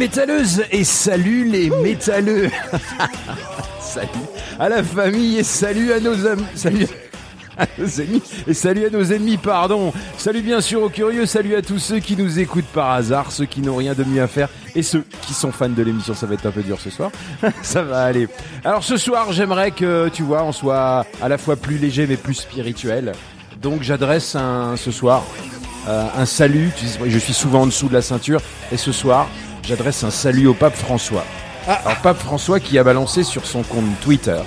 Métalleuses et salut les métalleux. salut à la famille et salut à nos amis. Salut à nos ennemis et salut à nos ennemis, pardon. Salut bien sûr aux curieux, salut à tous ceux qui nous écoutent par hasard, ceux qui n'ont rien de mieux à faire et ceux qui sont fans de l'émission. Ça va être un peu dur ce soir. Ça va aller. Alors ce soir, j'aimerais que tu vois, on soit à la fois plus léger mais plus spirituel. Donc j'adresse un ce soir euh, un salut. Je suis souvent en dessous de la ceinture et ce soir, j'adresse un salut au pape François. Alors pape François qui a balancé sur son compte Twitter.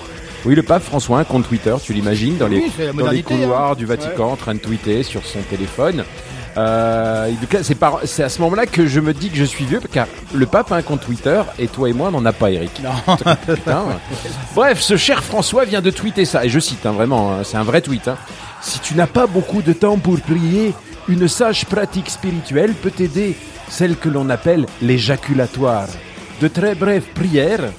Oui, le pape François, a un compte Twitter, tu l'imagines, dans les, Oui, c'est la dans les modernité, couloirs hein. du Vatican, en train de tweeter sur son téléphone. Euh, c'est à ce moment-là que je me dis que je suis vieux, car le pape a un compte Twitter et toi et moi, on n'en a pas, Eric. Non. Putain, ouais. Bref, ce cher François vient de tweeter ça, et je cite hein, vraiment, hein, c'est un vrai tweet. hein. Si tu n'as pas beaucoup de temps pour prier, une sage pratique spirituelle peut t'aider, celle que l'on appelle l'éjaculatoire. De très brèves prières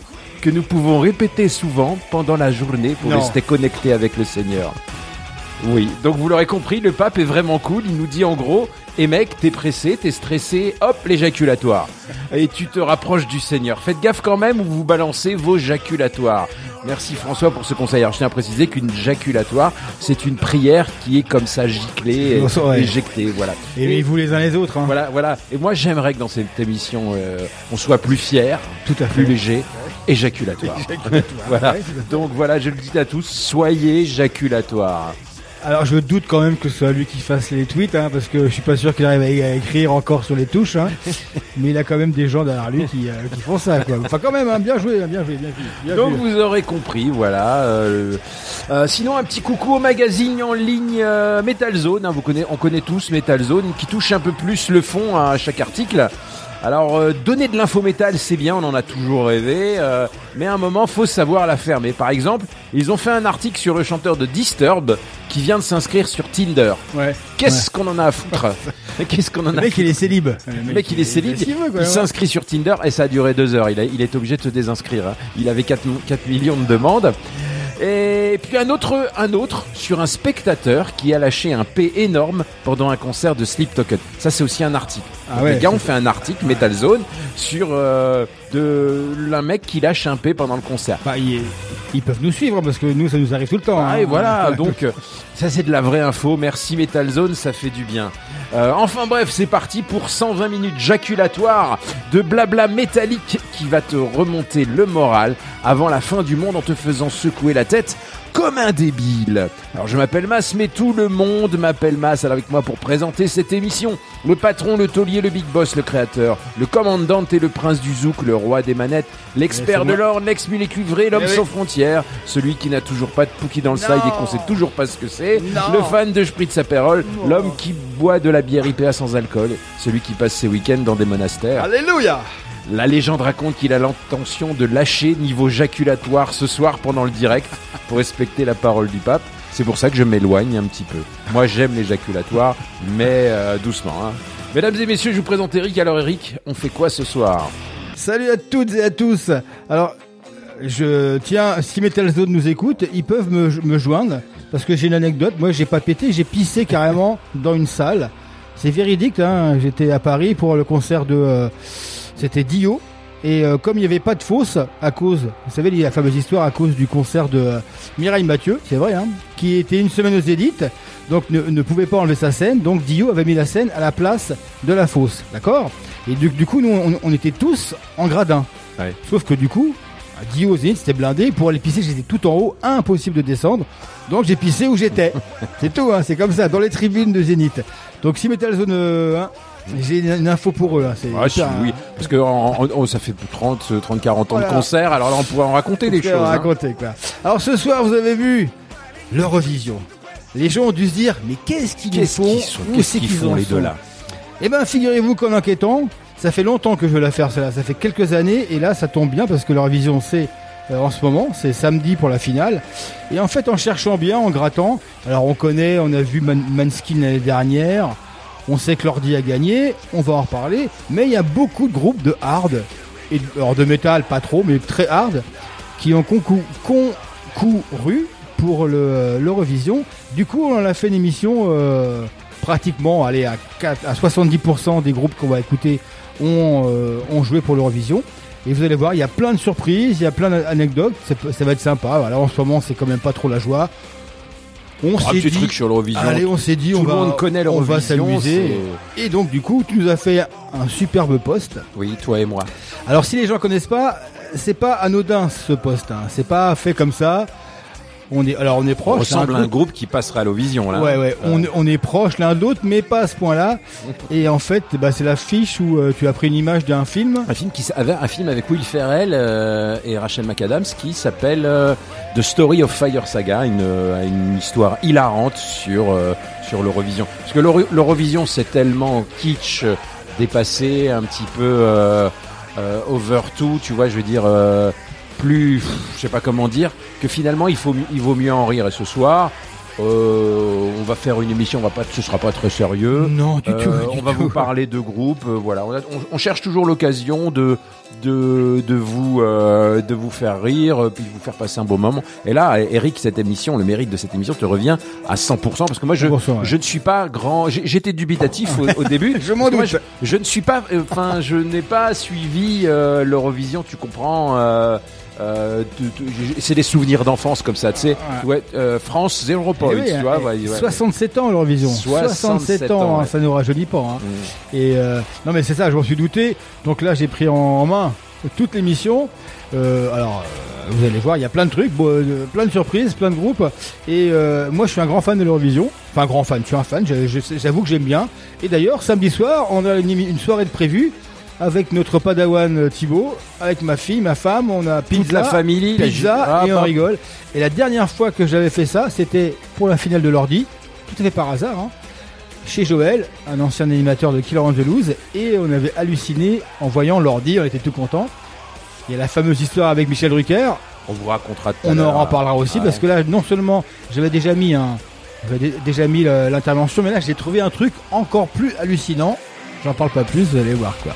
que nous pouvons répéter souvent pendant la journée pour Non. rester connectés avec le Seigneur. Oui, donc vous l'aurez compris, le pape est vraiment cool. Il nous dit en gros, et mec, t'es pressé, t'es stressé, hop, l'éjaculatoire. Et tu te rapproches du Seigneur. Faites gaffe quand même où vous balancez vos jaculatoires. Merci François pour ce conseil. Alors je tiens à préciser qu'une jaculatoire, c'est une prière qui est comme ça giclée, ouais. éjectée, voilà. Et vous les uns les autres. Hein. Voilà, voilà. Et moi, j'aimerais que dans cette émission, euh, on soit plus fier, Tout à plus léger, éjaculatoire. voilà. Ouais, tout à fait. Donc voilà, je le dis à tous, soyez jaculatoires. Alors je doute quand même que ce soit lui qui fasse les tweets, hein, parce que je suis pas sûr qu'il arrive à, écrire encore sur les touches. Hein. Mais il a quand même des gens derrière lui qui, euh, qui font ça. Quoi. Enfin quand même, hein, bien joué, bien joué, bien joué. bien Donc joué. vous aurez compris, voilà. euh, euh, sinon un petit coucou au magazine en ligne Metal Zone. vous connaissez, on connaît tous Metal Zone, qui touche un peu plus le fond à chaque article. Alors euh, donner de l'info métal, c'est bien, on en a toujours rêvé, euh, mais à un moment faut savoir la fermer. Par exemple, ils ont fait un article sur le chanteur de Disturb qui vient de s'inscrire sur Tinder. Ouais. Qu'est-ce qu'on en a à foutre Qu'est-ce qu'on en Le a mec il est célib. le mec, il est célib, il ouais. s'inscrit sur Tinder et ça a duré deux heures. Il, a- il est obligé de se désinscrire. hein. Il avait 4, millions de demandes. Et puis un autre, un autre sur un spectateur qui a lâché un P énorme pendant un concert de Sleep Token. Ça, c'est aussi un article. Ah ouais, les gars ont fait un article Metal Zone sur euh, de un mec qui lâche un P pendant le concert. Bah, il est- ils peuvent nous suivre parce que nous ça nous arrive tout le temps. Ah, hein. et voilà, donc euh, ça c'est de la vraie info. Merci Metal Zone, ça fait du bien. Euh, enfin bref, c'est parti pour 120 minutes jaculatoire de blabla métallique qui va te remonter le moral avant la fin du monde en te faisant secouer la tête comme un débile. Alors je m'appelle Mas, mais tout le monde m'appelle Mas. Alors avec moi pour présenter cette émission, le patron, le taulier, le big boss, le créateur, le commandant et le prince du zouk, le roi des manettes, l'expert de l'or, l'ex-mulet cuivré, l'homme sans frontières, celui qui n'a toujours pas de Pookie dans le slide et qu'on sait toujours pas ce que c'est, le fan de Spritz Aperol, l'homme qui boit de la bière IPA sans alcool, celui qui passe ses week-ends dans des monastères. Alléluia La légende raconte qu'il a l'intention de lâcher niveau jaculatoire ce soir pendant le direct pour respecter la parole du pape. C'est pour ça que je m'éloigne un petit peu. Moi, j'aime les jaculatoires, mais euh, doucement. Hein. Mesdames et messieurs, je vous présente Eric. Alors Eric, on fait quoi ce soir? Salut à toutes et à tous. Alors, je tiens, si Metal Zone nous écoute, ils peuvent me, me joindre parce que j'ai une anecdote. Moi, j'ai pas pété, j'ai pissé carrément dans une salle. C'est véridique. Hein. J'étais à Paris pour le concert de, euh, c'était Dio. Et euh, comme il n'y avait pas de fosse à cause, vous savez la fameuse histoire à cause du concert de euh, Mireille Mathieu, c'est vrai, hein, qui était une semaine aux édites, donc ne, ne pouvait pas enlever sa scène, donc Dio avait mis la scène à la place de la fosse, d'accord? Et du, du coup, nous, on, on était tous en gradin. Ouais. Sauf que du coup, Dio aux Zénith, c'était blindé. Pour aller pisser, j'étais tout en haut, impossible de descendre. Donc j'ai pissé où j'étais. c'est tout, hein, c'est comme ça, dans les tribunes de Zénith. Donc si Metal Zone euh, hein, j'ai une, info pour eux. Hein, c'est Ah, si, oui, parce que en- en- oh, ça fait 30, 30, 40 ans Voilà. de concert, alors là on pourrait en raconter des choses. hein. raconter, quoi. Alors ce soir, vous avez vu l'Eurovision. Les gens ont dû se dire, mais qu'est-ce qu'ils font Qu'est-ce qu'ils font en les deux là Eh ben, figurez-vous qu'en enquêtant, ça fait longtemps que je veux la faire, celle-là. Ça fait quelques années, et là, ça tombe bien parce que l'Eurovision, c'est euh, en ce moment, c'est samedi pour la finale. Et en fait, en cherchant bien, en grattant, alors on connaît, on a vu Man- Manskin l'année dernière, on sait que l'ordi a gagné, on va en reparler, mais il y a beaucoup de groupes de hard, et de, alors métal, pas trop, mais très hard, qui ont concou- concouru pour le- l'Eurovision. Du coup, on a fait une émission euh, pratiquement, allez, à, 4 à 70% des groupes qu'on va écouter ont, euh, ont joué pour l'Eurovision. Et vous allez voir, il y a plein de surprises, il y a plein d'anecdotes, ça, va être sympa. Voilà, en ce moment, c'est quand même pas trop la joie. On Un s'est dit, truc sur l'Eurovision. allez, on s'est dit, Tout on le va, connaît on s'amuser. Et donc, du coup, tu nous as fait un superbe poste. Oui, toi et moi. Alors si les gens connaissent pas, c'est pas anodin ce poste. Hein. C'est pas fait comme ça. On est alors on est On proche. ressemble à un groupe qui passera à l'Eurovision là. Ouais ouais, on, est- on est proche l'un de l'autre, mais pas à ce point-là. Et en fait, bah, c'est l'affiche où euh, tu as pris une image d'un film. Un film qui avait un film avec Will Ferrell euh, et Rachel McAdams qui s'appelle euh, The Story of Fire Saga, une, euh, une histoire hilarante sur euh, sur l'Eurovision. Parce que l'Euro- l'Eurovision c'est tellement kitsch, euh, dépassé, un petit peu euh, euh, over tout, tu vois, je veux dire euh, plus, je sais pas comment dire, que finalement il faut il vaut mieux en rire. Et ce soir. euh, on va faire une émission, on va pas, ce sera pas très sérieux. Non du Euh, tout. on va tout. vous parler de groupes. euh, voilà, on, a- on- on cherche toujours l'occasion de de de vous de vous faire rire, puis de vous faire passer un beau moment. Et là, Eric, cette émission, le mérite de cette émission te revient à 100% parce que moi, je 100%, ouais. je ne suis pas grand. J'étais dubitatif au, au début. Je m'en Parce que moi, doute. je, je ne suis pas. Enfin, je n'ai pas suivi l'Eurovision. Tu comprends. Euh, c'est des souvenirs d'enfance comme ça, tu sais. Ouais, euh, France zéro point, Eh oui, tu vois. eh, ouais, ouais. 67 ans l'Eurovision. 67 ans, ans, hein, ouais. ça nous rajeunit pas. Hein. Mm. Et euh, non mais c'est ça, je m'en suis douté. Donc là j'ai pris en main toute l'émission. Alors vous allez voir, il y a plein de trucs, plein de surprises, plein de groupes. Et moi je suis un grand fan de l'Eurovision. Enfin grand fan, je suis un fan, j'avoue que j'aime bien. Et d'ailleurs samedi soir on a une, une soirée de prévue avec notre padawan euh, Thibaut, avec ma fille, ma femme, on a pizza, Toute la famille, la pizza Ah, et on rigole. Et la dernière fois que j'avais fait ça, c'était pour la finale de l'ordi, tout à fait par hasard. Hein chez Joël, un ancien animateur de Killer Angelouse, et on avait halluciné en voyant l'ordi, on était tout content. Il y a la fameuse histoire avec Michel Drucker, On vous racontera tout on en reparlera aussi, Ouais. parce que là, non seulement j'avais déjà mis un, j'avais dé- déjà mis l'intervention, mais là j'ai trouvé un truc encore plus hallucinant. J'en parle pas plus, vous allez voir quoi.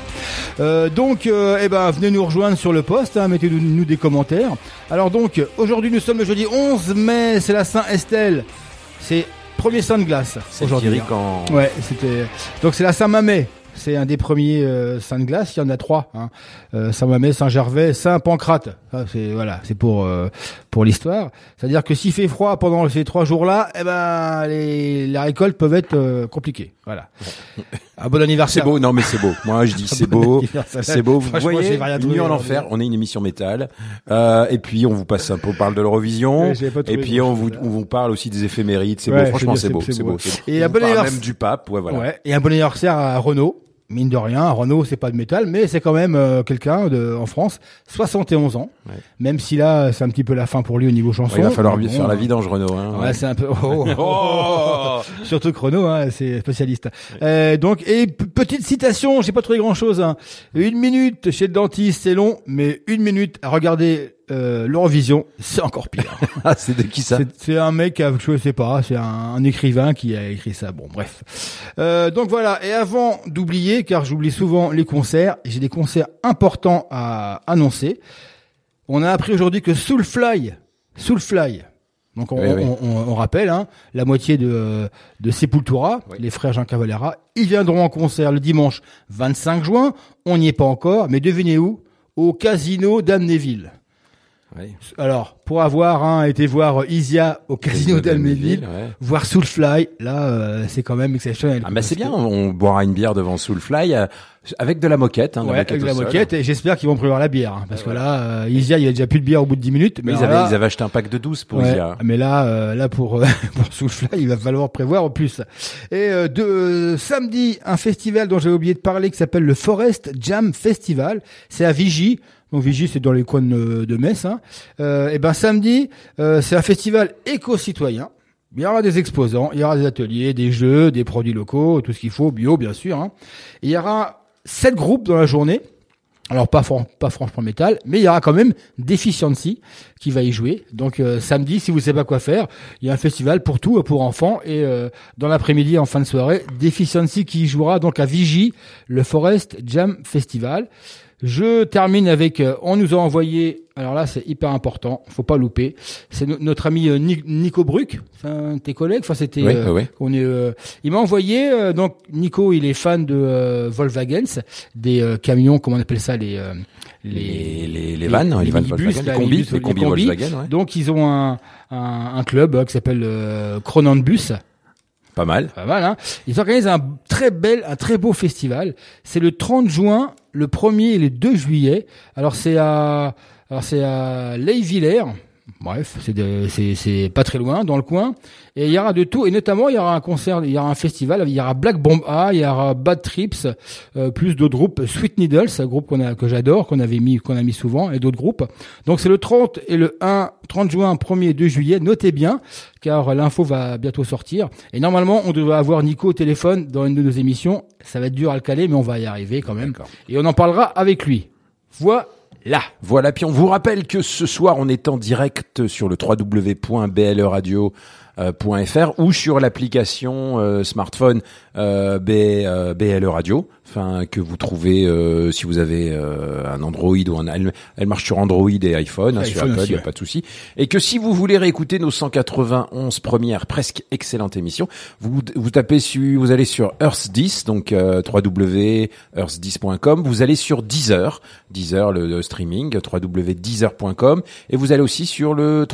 Euh, donc, euh, eh ben, venez nous rejoindre sur le poste, hein, mettez-nous nous des commentaires. Alors donc, aujourd'hui nous sommes le jeudi 11 mai, c'est la Saint Estelle, c'est premier Saint de glace C'est aujourd'hui. Hein. quand. Ouais, c'était. Donc c'est la Saint-Mamet. C'est un des premiers euh, saints de glace. Il y en a trois. Hein. Euh, Saint-Mamet, Saint-Gervais, Saint-Pancrate. Ça, C'est voilà, c'est pour euh, pour l'histoire. C'est-à-dire que s'il fait froid pendant ces trois jours-là, eh ben les, les récoltes peuvent être euh, compliquées. Voilà. Un bon C'est anniversaire. beau, non mais c'est beau. Moi je dis c'est Bon beau, c'est beau. Vous voyez, Nuit en enfer. On est une émission métal, euh, et puis on vous passe un peu, on parle de l'Eurovision, et puis on vous, on vous parle aussi des éphémérides. C'est Ouais, beau, franchement c'est c'est beau, c'est- c'est c'est beau. beau. c'est beau. Et On un bon anniversaire- même du pape, ouais voilà. Ouais. Et un bon anniversaire à Renault. Mine de rien, Renault, c'est pas de métal, mais c'est quand même euh, quelqu'un de en France, 71 ans. Ouais. Même si là, c'est un petit peu la fin pour lui au niveau chanson. il va falloir Bon, faire la vidange, Renault. Hein, Ouais, c'est un peu. oh, oh, Oh Surtout que Renault, hein, c'est spécialiste. Euh, donc, et petite citation, j'ai pas trouvé grand chose. Hein. Une minute chez le dentiste, c'est long, mais une minute à regarder euh, l'Eurovision, c'est encore pire. Ah, c'est de qui ça C'est- un mec, qui a- je sais pas, c'est un, un écrivain qui a écrit ça. Bon, bref. Euh, donc voilà. Et avant d'oublier, car j'oublie souvent les concerts, j'ai des concerts importants à annoncer. On a appris aujourd'hui que Soulfly, Soulfly. Donc on, Oui, oui. on- on- on rappelle, hein, la moitié de, de Sepultura, Oui. les frères Jean Cavalera, ils viendront en concert le dimanche 25 juin. On n'y est pas encore, mais devinez où? Au Casino d'Amnéville. Alors, pour avoir hein, été voir Isia au Casino d'Alméville, ouais. voir Soulfly, là, euh, c'est quand même exceptionnel. Ah bah c'est bien, on boira une bière devant Soulfly euh, avec de la moquette. Hein, Ouais, avec au la moquette, et j'espère qu'ils vont prévoir la bière, hein, parce que là, euh, Isia, il y a déjà plus de bière au bout de 10 minutes. Mais ils avaient, là, ils avaient acheté un pack de 12 pour Isia. mais là, euh, là pour pour Soulfly, il va falloir prévoir plus. Et euh, de samedi, un festival dont j'ai oublié de parler qui s'appelle le Forest Jam Festival. C'est à Vigie. Donc Vigie, c'est dans les coins de, de Metz. Hein. Euh, et ben samedi, euh, c'est un festival éco-citoyen. Il y aura des exposants, il y aura des ateliers, des jeux, des produits locaux, tout ce qu'il faut, bio bien sûr. Hein. Et il y aura sept groupes dans la journée. Alors pas fran- pas franchement métal, mais il y aura quand même Deficiency qui va y jouer. Donc euh, samedi, si vous savez pas quoi faire, il y a un festival pour tout, pour enfants. Et dans l'après-midi, en fin de soirée, Deficiency qui jouera donc à Vigie, le Forest Jam Festival. Je termine avec, euh, on nous a envoyé, alors là c'est hyper important, faut pas louper. C'est no- notre ami euh, Ni- Nico Bruck, c'est un de tes collègues. Enfin c'était, Oui, euh, oui, on est, euh, il m'a envoyé euh, donc Nico, il est fan de Volkswagen, des camions, comment on appelle ça, les euh, Les, les, les vannes, hein, les, vannes Volkswagen, là, les combis, les combis combis. Volkswagen, ouais. Donc ils ont un, un, un club euh, qui s'appelle euh, Cronenbus. Pas mal. Pas mal, hein Ils organisent un très bel, un très beau festival. C'est le 30 juin, le 1er et le 2 juillet. Alors c'est à, alors c'est à Leivillers. Bref, c'est pas très loin, dans le coin. Et il y aura de tout, et notamment il y aura un concert, il y aura un festival, il y aura Black Bomb A, il y aura Bad Trips, euh, plus d'autres groupes, Sweet Needles, un groupe qu'on a que j'adore, qu'on avait mis, qu'on a mis souvent, et d'autres groupes. Donc c'est le 30 et le 1, 30 juin, 1er et 2 juillet. Notez bien, car l'info va bientôt sortir. Et normalement, on devrait avoir Nico au téléphone dans une de nos émissions. Ça va être dur à le caler, mais on va y arriver quand même. Et on en parlera avec lui. Voilà. Voilà, puis on vous rappelle que ce soir, on est en direct sur le www.bleradio.fr ou sur l'application euh, smartphone euh, B- euh, BLE Radio, enfin que vous trouvez euh, si vous avez euh, un Android ou un elle, elle marche sur Android et iPhone, hein, sur iPhone Apple, il n'y a ouais. pas de souci. Et que si vous voulez réécouter nos 191 premières presque excellentes émissions, vous vous tapez sur vous allez sur Earth 10 donc euh, www.earth10.com, vous allez sur Deezer, Deezer le, le streaming www.deezer.com et vous allez aussi sur le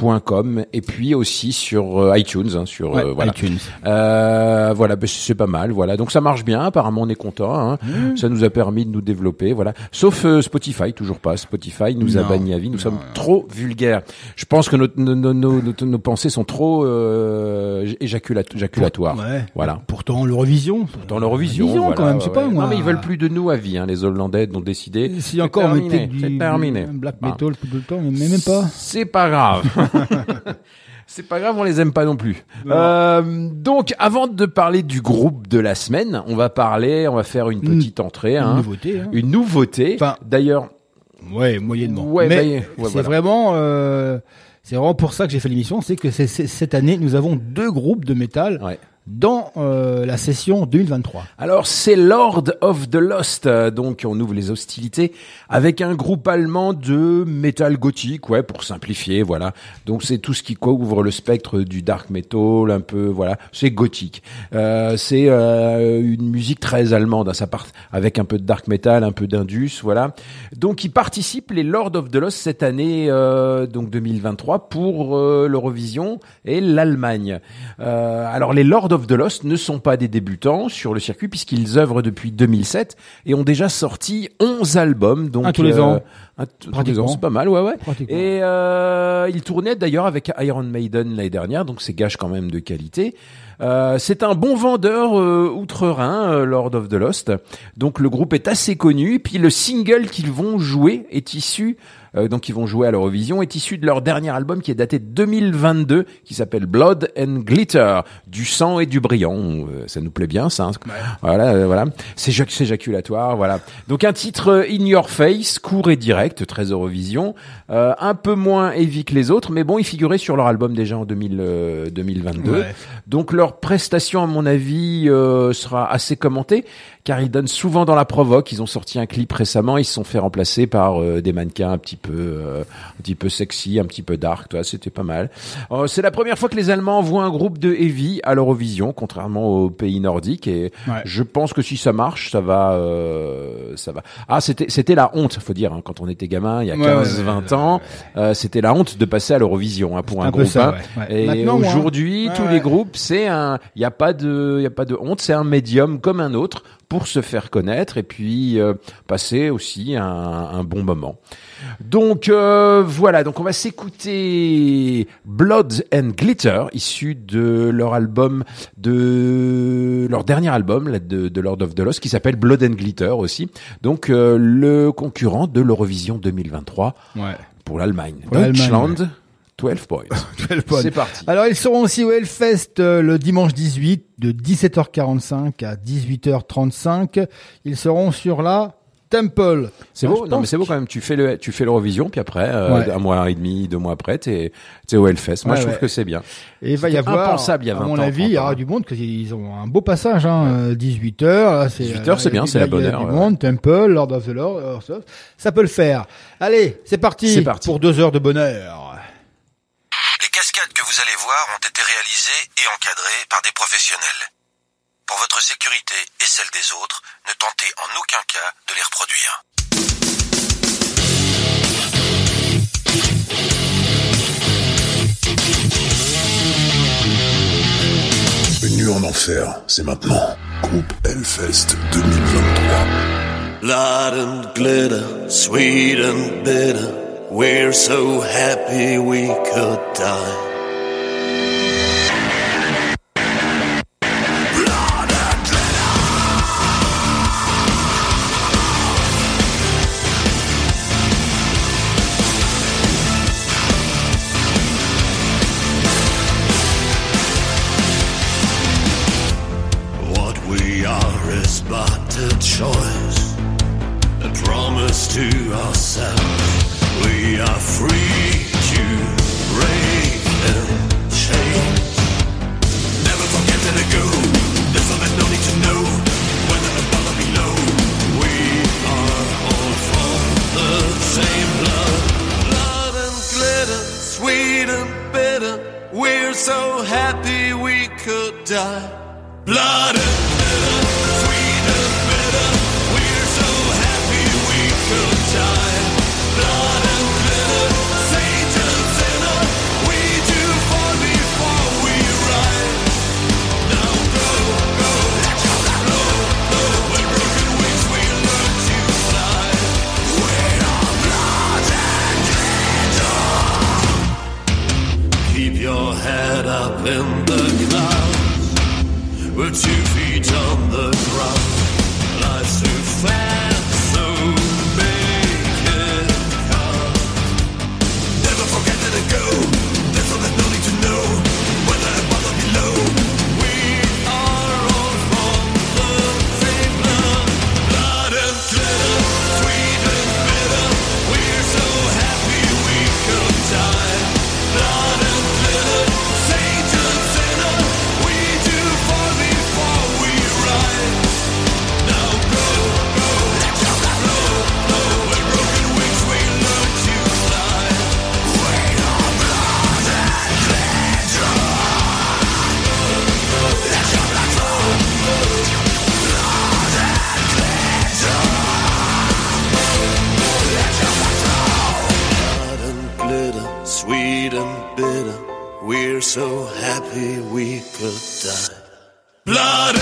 www.soundcloud.com et puis aussi sur euh, iTunes hein, sur Ouais, euh, voilà iTunes. euh, voilà, ben, c'est pas mal. Voilà, donc ça marche bien. Apparemment, on est content. Hein. Mmh. Ça nous a permis de nous développer. Voilà, sauf euh, Spotify, toujours pas. Spotify nous a banni à vie. Nous sommes trop vulgaires. Je pense que nos, nos, nos, nos- pensées sont trop euh, éjaculat- éjaculatoires. Ouais. Voilà. Pourtant, l'Eurovision. Dans l'Eurovision, voilà, quand même, ouais, pas, moi. Non, mais ils veulent plus de nous à vie. Hein. Les Hollandais ont décidé. Si C'est encore, terminé, du, terminé. black metal tout le temps, mais même pas. C'est pas grave. C'est pas grave, on les aime pas non plus. Euh, donc, avant de parler du groupe de la semaine, on va parler, on va faire une petite entrée, Une hein, nouveauté. Hein. une nouveauté. Enfin, D'ailleurs, Ouais, moyennement. Ouais, mais bah, ouais, c'est voilà. vraiment, euh, c'est vraiment pour ça que j'ai fait l'émission, c'est que cette année nous avons deux groupes de métal ouais. Dans euh, la session 2023. Alors c'est Lord of the Lost, euh, donc on ouvre les hostilités avec un groupe allemand de métal gothique, ouais, pour simplifier, voilà. Donc c'est tout ce qui couvre le spectre du dark metal, un peu, voilà, c'est gothique. Euh, c'est euh, une musique très allemande, hein, ça part avec un peu de dark metal, un peu d'indus, voilà. Donc ils participent les Lord of the Lost cette année, euh, donc 2023, pour euh, l'Eurovision et l'Allemagne. Alors les Lord of the Lost ne sont pas des débutants sur le circuit puisqu'ils œuvrent depuis 2007 et ont déjà sorti 11 albums. Donc, tous les ans. Les Pratiquement. c'est pas mal, ouais, ouais. Et euh, ils tournaient d'ailleurs avec Iron Maiden l'année dernière, donc c'est gage quand même de qualité. Euh, c'est un bon vendeur euh, outre-Rhin, euh, Lord of the Lost. Donc le groupe est assez connu. Puis le single qu'ils vont jouer est issu, euh, donc ils vont jouer à l'Eurovision, est issu de leur dernier album qui est daté de 2022, qui s'appelle Blood and Glitter, du sang et du brillant. Euh, ça nous plaît bien, ça. hein. Voilà, voilà. C'est jac- c'est éjaculatoire, voilà. Donc un titre in your face, court et direct, très Eurovision, euh, un peu moins heavy que les autres, mais bon, ils figuraient sur leur album déjà en 2000, euh, 2022. Ouais. Donc leur prestation, à mon avis, euh, sera assez commentée, car ils donnent souvent dans la provoque. Ils ont sorti un clip récemment, ils se sont fait remplacer par euh, des mannequins un petit peu, euh, un petit peu sexy, un petit peu dark. Toi, c'était pas mal. Euh, c'est la première fois que les Allemands voient un groupe de heavy à l'Eurovision, contrairement aux pays nordiques. Et Ouais. je pense que si ça marche, ça va, euh, ça va. Ah, c'était, c'était la honte, faut dire, hein, quand on était gamin, il y a Ouais, 15, ouais, 20 ans, euh, c'était la honte de passer à l'Eurovision hein, pour un, groupe. ça, hein. ouais, ouais. Et aujourd'hui, tous les groupes, c'est un, il y a pas de, il y a pas de honte, c'est un médium comme un autre pour se faire connaître et puis euh, passer aussi un, un, bon moment. Donc euh, voilà, donc on va s'écouter Blood and Glitter, issu de leur album de leur dernier album là, de, Lord of the Lost qui s'appelle Blood and Glitter aussi. Donc euh, le concurrent de l'Eurovision 2023 ouais. pour l'Allemagne. Deutschland. 12 points. 12 points. C'est parti. Alors, ils seront aussi au Hellfest euh, le dimanche 18 de 17h45 à 18h35. Ils seront sur la Temple. C'est beau, ah, non mais c'est beau quand même. Tu fais le, tu fais l'Eurovision, puis après euh, un mois et demi, deux mois après, t'es, t'es au Hellfest. Moi, je trouve que c'est bien. Et il va y avoir, a 20 à mon avis, il y aura du monde parce qu'ils ont un beau passage. Hein, 18 h 18 h c'est bien, c'est la bonne heure. Du monde, Temple, Lord of the Lord, ça peut le faire. Allez, c'est parti, parti, pour deux heures de bonheur. Et encadrées par des professionnels. Pour votre sécurité et celle des autres, ne tentez en aucun cas de les reproduire. Une nuit en enfer, c'est maintenant. Groupe Hellfest 2023. Blood and glitter, sweet and bitter. We're so happy we could die. We are free to break and. Never forget go. There's no need to know whether above or below. We are all from the same blood. Blood and glitter, sweet and bitter. We're so happy we could die. Blood and glitter, up in the clouds. We're two feet on the so happy we could die. Blood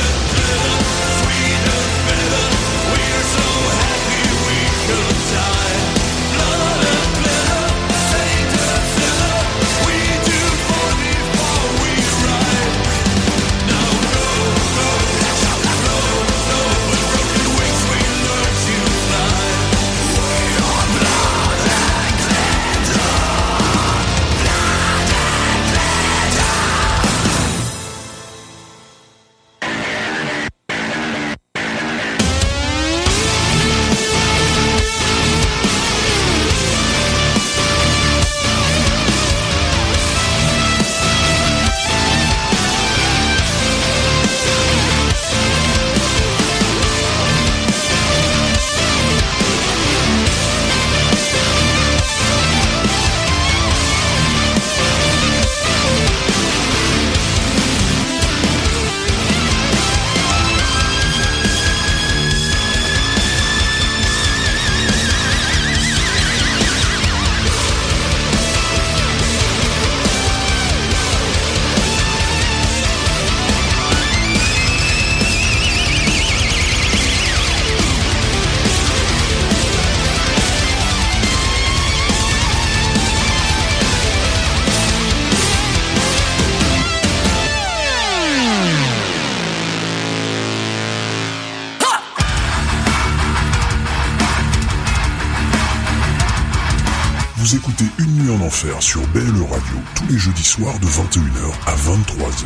Sur BLE Radio tous les jeudis soirs de 21h à 23h.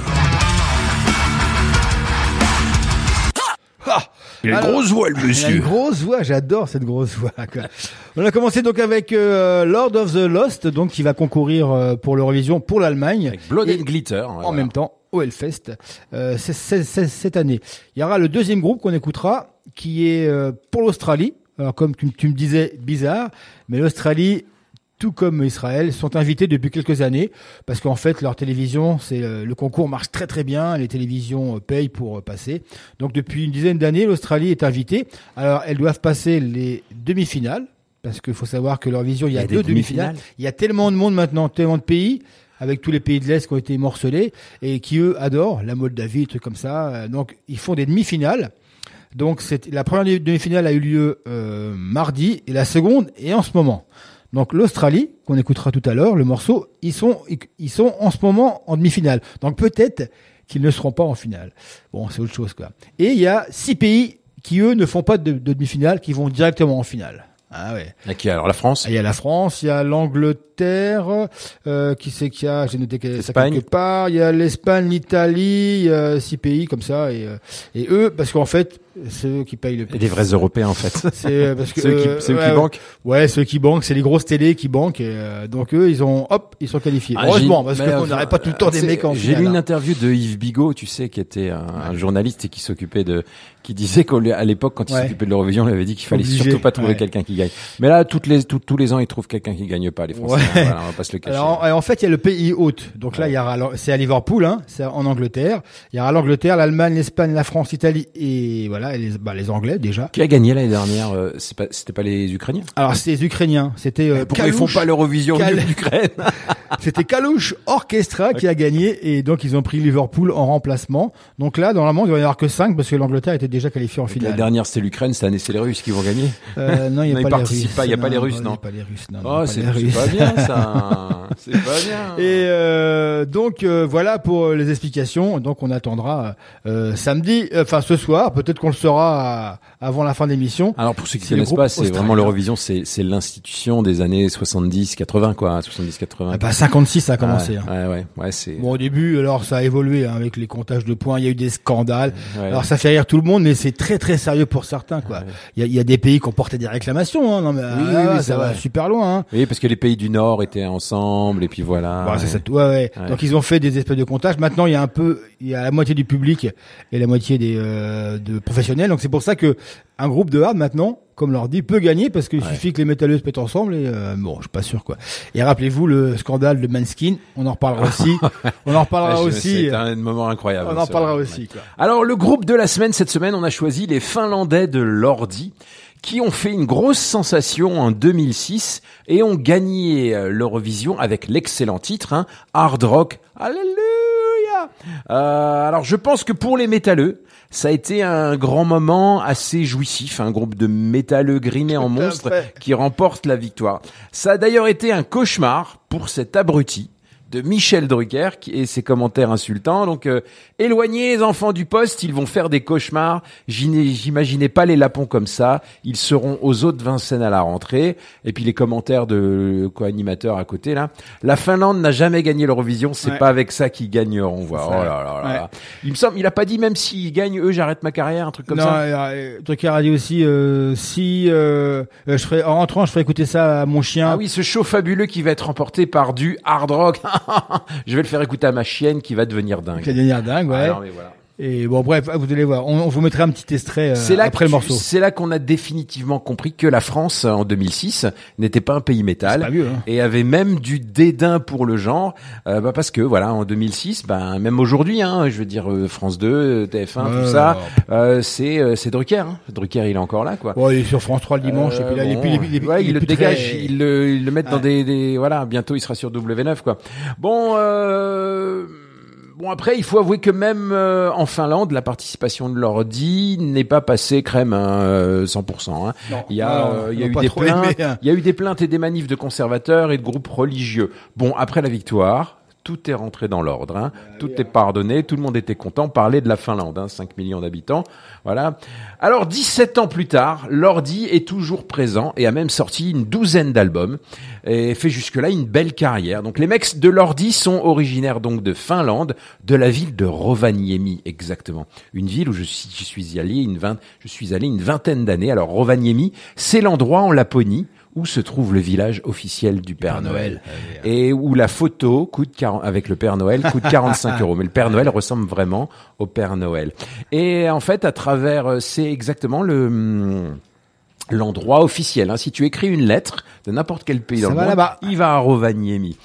Ah Il a une grosse voix, le Il a une monsieur. grosse voix, j'adore cette grosse voix. quoi. On a commencé donc avec euh, Lord of the Lost, donc qui va concourir euh, pour l'Eurovision pour l'Allemagne. Avec Blood Et and Glitter. En même temps, au Hellfest euh, cette année. Il y aura le deuxième groupe qu'on écoutera, qui est euh, pour l'Australie. Alors comme tu, tu me disais, bizarre, mais l'Australie, tout comme Israël, sont invités depuis quelques années parce qu'en fait leur télévision, c'est euh, le concours marche très très bien, les télévisions euh, payent pour euh, passer. Donc depuis une dizaine d'années, l'Australie est invitée. Alors elles doivent passer les demi-finales parce qu'il faut savoir que leur vision, il y a, Il y a deux demi-finales. Il y a tellement de monde maintenant, tellement de pays avec tous les pays de l'Est qui ont été morcelés et qui eux adorent la Moldavie, trucs comme ça. Donc ils font des demi-finales. Donc la première demi-finale a eu lieu euh, mardi et la seconde est en ce moment. Donc l'Australie qu'on écoutera tout à l'heure, le morceau, ils sont ils- sont en ce moment en demi-finale. Donc peut-être qu'ils ne seront pas en finale. Bon, c'est autre chose quoi. Et il y a six pays qui eux ne font pas de, de demi-finale, qui vont directement en finale. Ah ouais. Ok, alors? La France? Il y a la France, il y a l'Angleterre, euh, qui c'est qu'il y a J'ai noté que ça quelque part. Il y a l'Espagne, l'Italie, six pays comme ça. Et, euh, et eux, parce qu'en fait, c'est eux qui payent le Et des vrais Européens, en fait. C'est euh, parce que C'est eux qui, euh, c'est eux ouais, qui banquent. Ouais, ceux qui banquent, c'est les grosses télés qui banquent. Et, euh, donc eux, ils ont, hop, ils sont qualifiés. Ah, Heureusement, parce qu'on enfin, n'aurait pas tout le temps des mecs en J'ai lu une hein. interview de Yves Bigot, tu sais, qui était un, un journaliste et qui s'occupait de, qui disait qu'à l'époque, quand il Ouais. s'occupait de l'Eurovision, il avait dit qu'il fallait Obligé, surtout pas trouver ouais. quelqu'un qui gagne. Mais là, toutes les, tout- tous les ans, ils trouvent quelqu'un qui gagne pas, les Français. Ouais. hein, voilà, on va pas se le cacher. Alors, en, en fait, il y a le pays hôte. Donc là, il y aura, c'est à Liverpool, hein, c'est en Angleterre. Il y aura l'Angleterre, l'Allemagne, l'Espagne, la France, l'Italie et voilà, et les, bah, les Anglais déjà. qui a gagné l'année dernière euh, c'est pas, C'était pas les Ukrainiens? Alors, c'est les Ukrainiens. C'était euh, Pourquoi ils font pas l'Eurovision Kal- en Ukraine C'était Kalouch Orchestra qui a gagné et donc ils ont pris Liverpool en remplacement. Donc là, normalement, il doit y avoir que 5 parce que l'Angleterre était déjà qualifiée en La finale. dernière, c'est l'Ukraine. Cette année, c'est les Russes qui vont gagner. Euh, non, il y Non, a pas les Russes. il y a pas les Russes, non. pas les Russes, non. Oh, c'est pas bien, ça. C'est pas bien. Et euh, donc voilà pour les explications. Donc on attendra samedi, enfin ce soir. Peut-être qu'on le saura avant la fin de l'émission. Alors pour ceux qui connaissent pas, c'est vraiment l'Eurovision, c'est c'est l'institution des années 70-80 quoi, 70-80. Ah bah 56 ça a commencé. Ouais, hein. ouais, ouais, ouais, c'est. Bon au début, alors ça a évolué hein, avec les comptages de points. Il y a eu des scandales. ouais. Alors ça fait rire tout le monde, mais c'est très très sérieux pour certains quoi. Il y, a, il y a des pays qui ont porté des réclamations. Hein. Non mais ah, oui, ça va super loin. Hein. Oui, parce que les pays du Nord étaient ensemble et puis voilà. C'est ouais. ça. Ouais. Donc ils ont fait des espèces de comptages. Maintenant, il y a un peu, il y a la moitié du public et la moitié des euh, de professionnels. Donc c'est pour ça que un groupe de hard maintenant, comme leur dit, peut gagner parce qu'il suffit que les métalleux se mettent ensemble. Et euh, bon, je suis pas sûr quoi. Et rappelez-vous le scandale de Manskin. On en reparlera aussi. On en reparlera Ouais, aussi. C'est un moment incroyable. On en ça. parlera Ouais. aussi quoi. Alors le groupe de la semaine cette semaine, on a choisi les Finlandais de l'Ordi qui ont fait une grosse sensation en 2006 et ont gagné euh, l'Eurovision avec l'excellent titre hein, Hard Rock. Alléluia. Voilà. Euh, alors je pense que pour les métalleux, ça a été un grand moment assez jouissif, un groupe de métalleux grimés en Tout à monstre fait. qui remporte la victoire. Ça a d'ailleurs été un cauchemar pour cet abruti de Michel Drucker et ses commentaires insultants. Donc, euh, éloignez les enfants du poste, ils vont faire des cauchemars. J'imaginais pas les lapons comme ça. Ils seront aux autres Vincennes à la rentrée. Et puis les commentaires de co-animateur à côté là. La Finlande n'a jamais gagné l'Eurovision. C'est Ouais. pas avec ça qu'ils gagneront. Voilà. Oh là là Ouais. Il me semble, il a pas dit même s'ils gagnent eux, j'arrête ma carrière, un truc comme non, ça. euh, Drucker a dit aussi euh, si euh, euh, je ferais en rentrant, je ferais écouter ça à mon chien. Ah oui, ce show fabuleux qui va être remporté par du hard rock. Je vais le faire écouter à ma chienne qui va devenir dingue. Qui a devenir dingue, ouais. Ah non, mais voilà. Et bon, bref, vous allez voir. On, on vous mettra un petit extrait euh, là après le morceau. C'est là qu'on a définitivement compris que la France en 2006 n'était pas un pays métal mieux, hein. et avait même du dédain pour le genre, euh, bah parce que voilà en 2006, ben même aujourd'hui, hein, je veux dire euh, France 2, TF1, Ouais, tout ça, euh, c'est euh, c'est Drucker. Hein. Drucker, il est encore là, quoi. Bon, il est sur France 3 le dimanche, et puis là, Euh, bon, il est- il est- ouais, il il le dégage, très- il le, il le met dans Ouais. des, des, voilà, bientôt il sera sur W9 quoi. Bon, euh, bon après il faut avouer que même euh, en Finlande, la participation de l'ordi n'est pas passée crème hein, euh, 100%. Hein. Non, Il y a, non, euh, il y a on eu des plaintes, aimé, hein. il y a eu des plaintes et des manifs de conservateurs et de groupes religieux. Bon, après la victoire. Tout est rentré dans l'ordre, hein. tout est pardonné, tout le monde était content. Parler de la Finlande, hein, 5 millions d'habitants, voilà. Alors 17 ans plus tard, l'ordi est toujours présent et a même sorti une douzaine d'albums et fait jusque-là une belle carrière. Donc les mecs de l'ordi sont originaires donc de Finlande, de la ville de Rovaniemi exactement, une ville où je suis, je suis allé une vingt, je suis allé une vingtaine d'années. Alors Rovaniemi, c'est l'endroit en Laponie où se trouve le village officiel du Père Noël et où la photo coûte 40 avec le Père Noël coûte 45 euros. Mais le Père Noël ressemble vraiment au Père Noël. Et en fait, à travers, euh, c'est exactement le hum, l'endroit officiel. Hein. Si tu écris une lettre de n'importe quel pays Ça dans le monde, il va à Rovaniemi.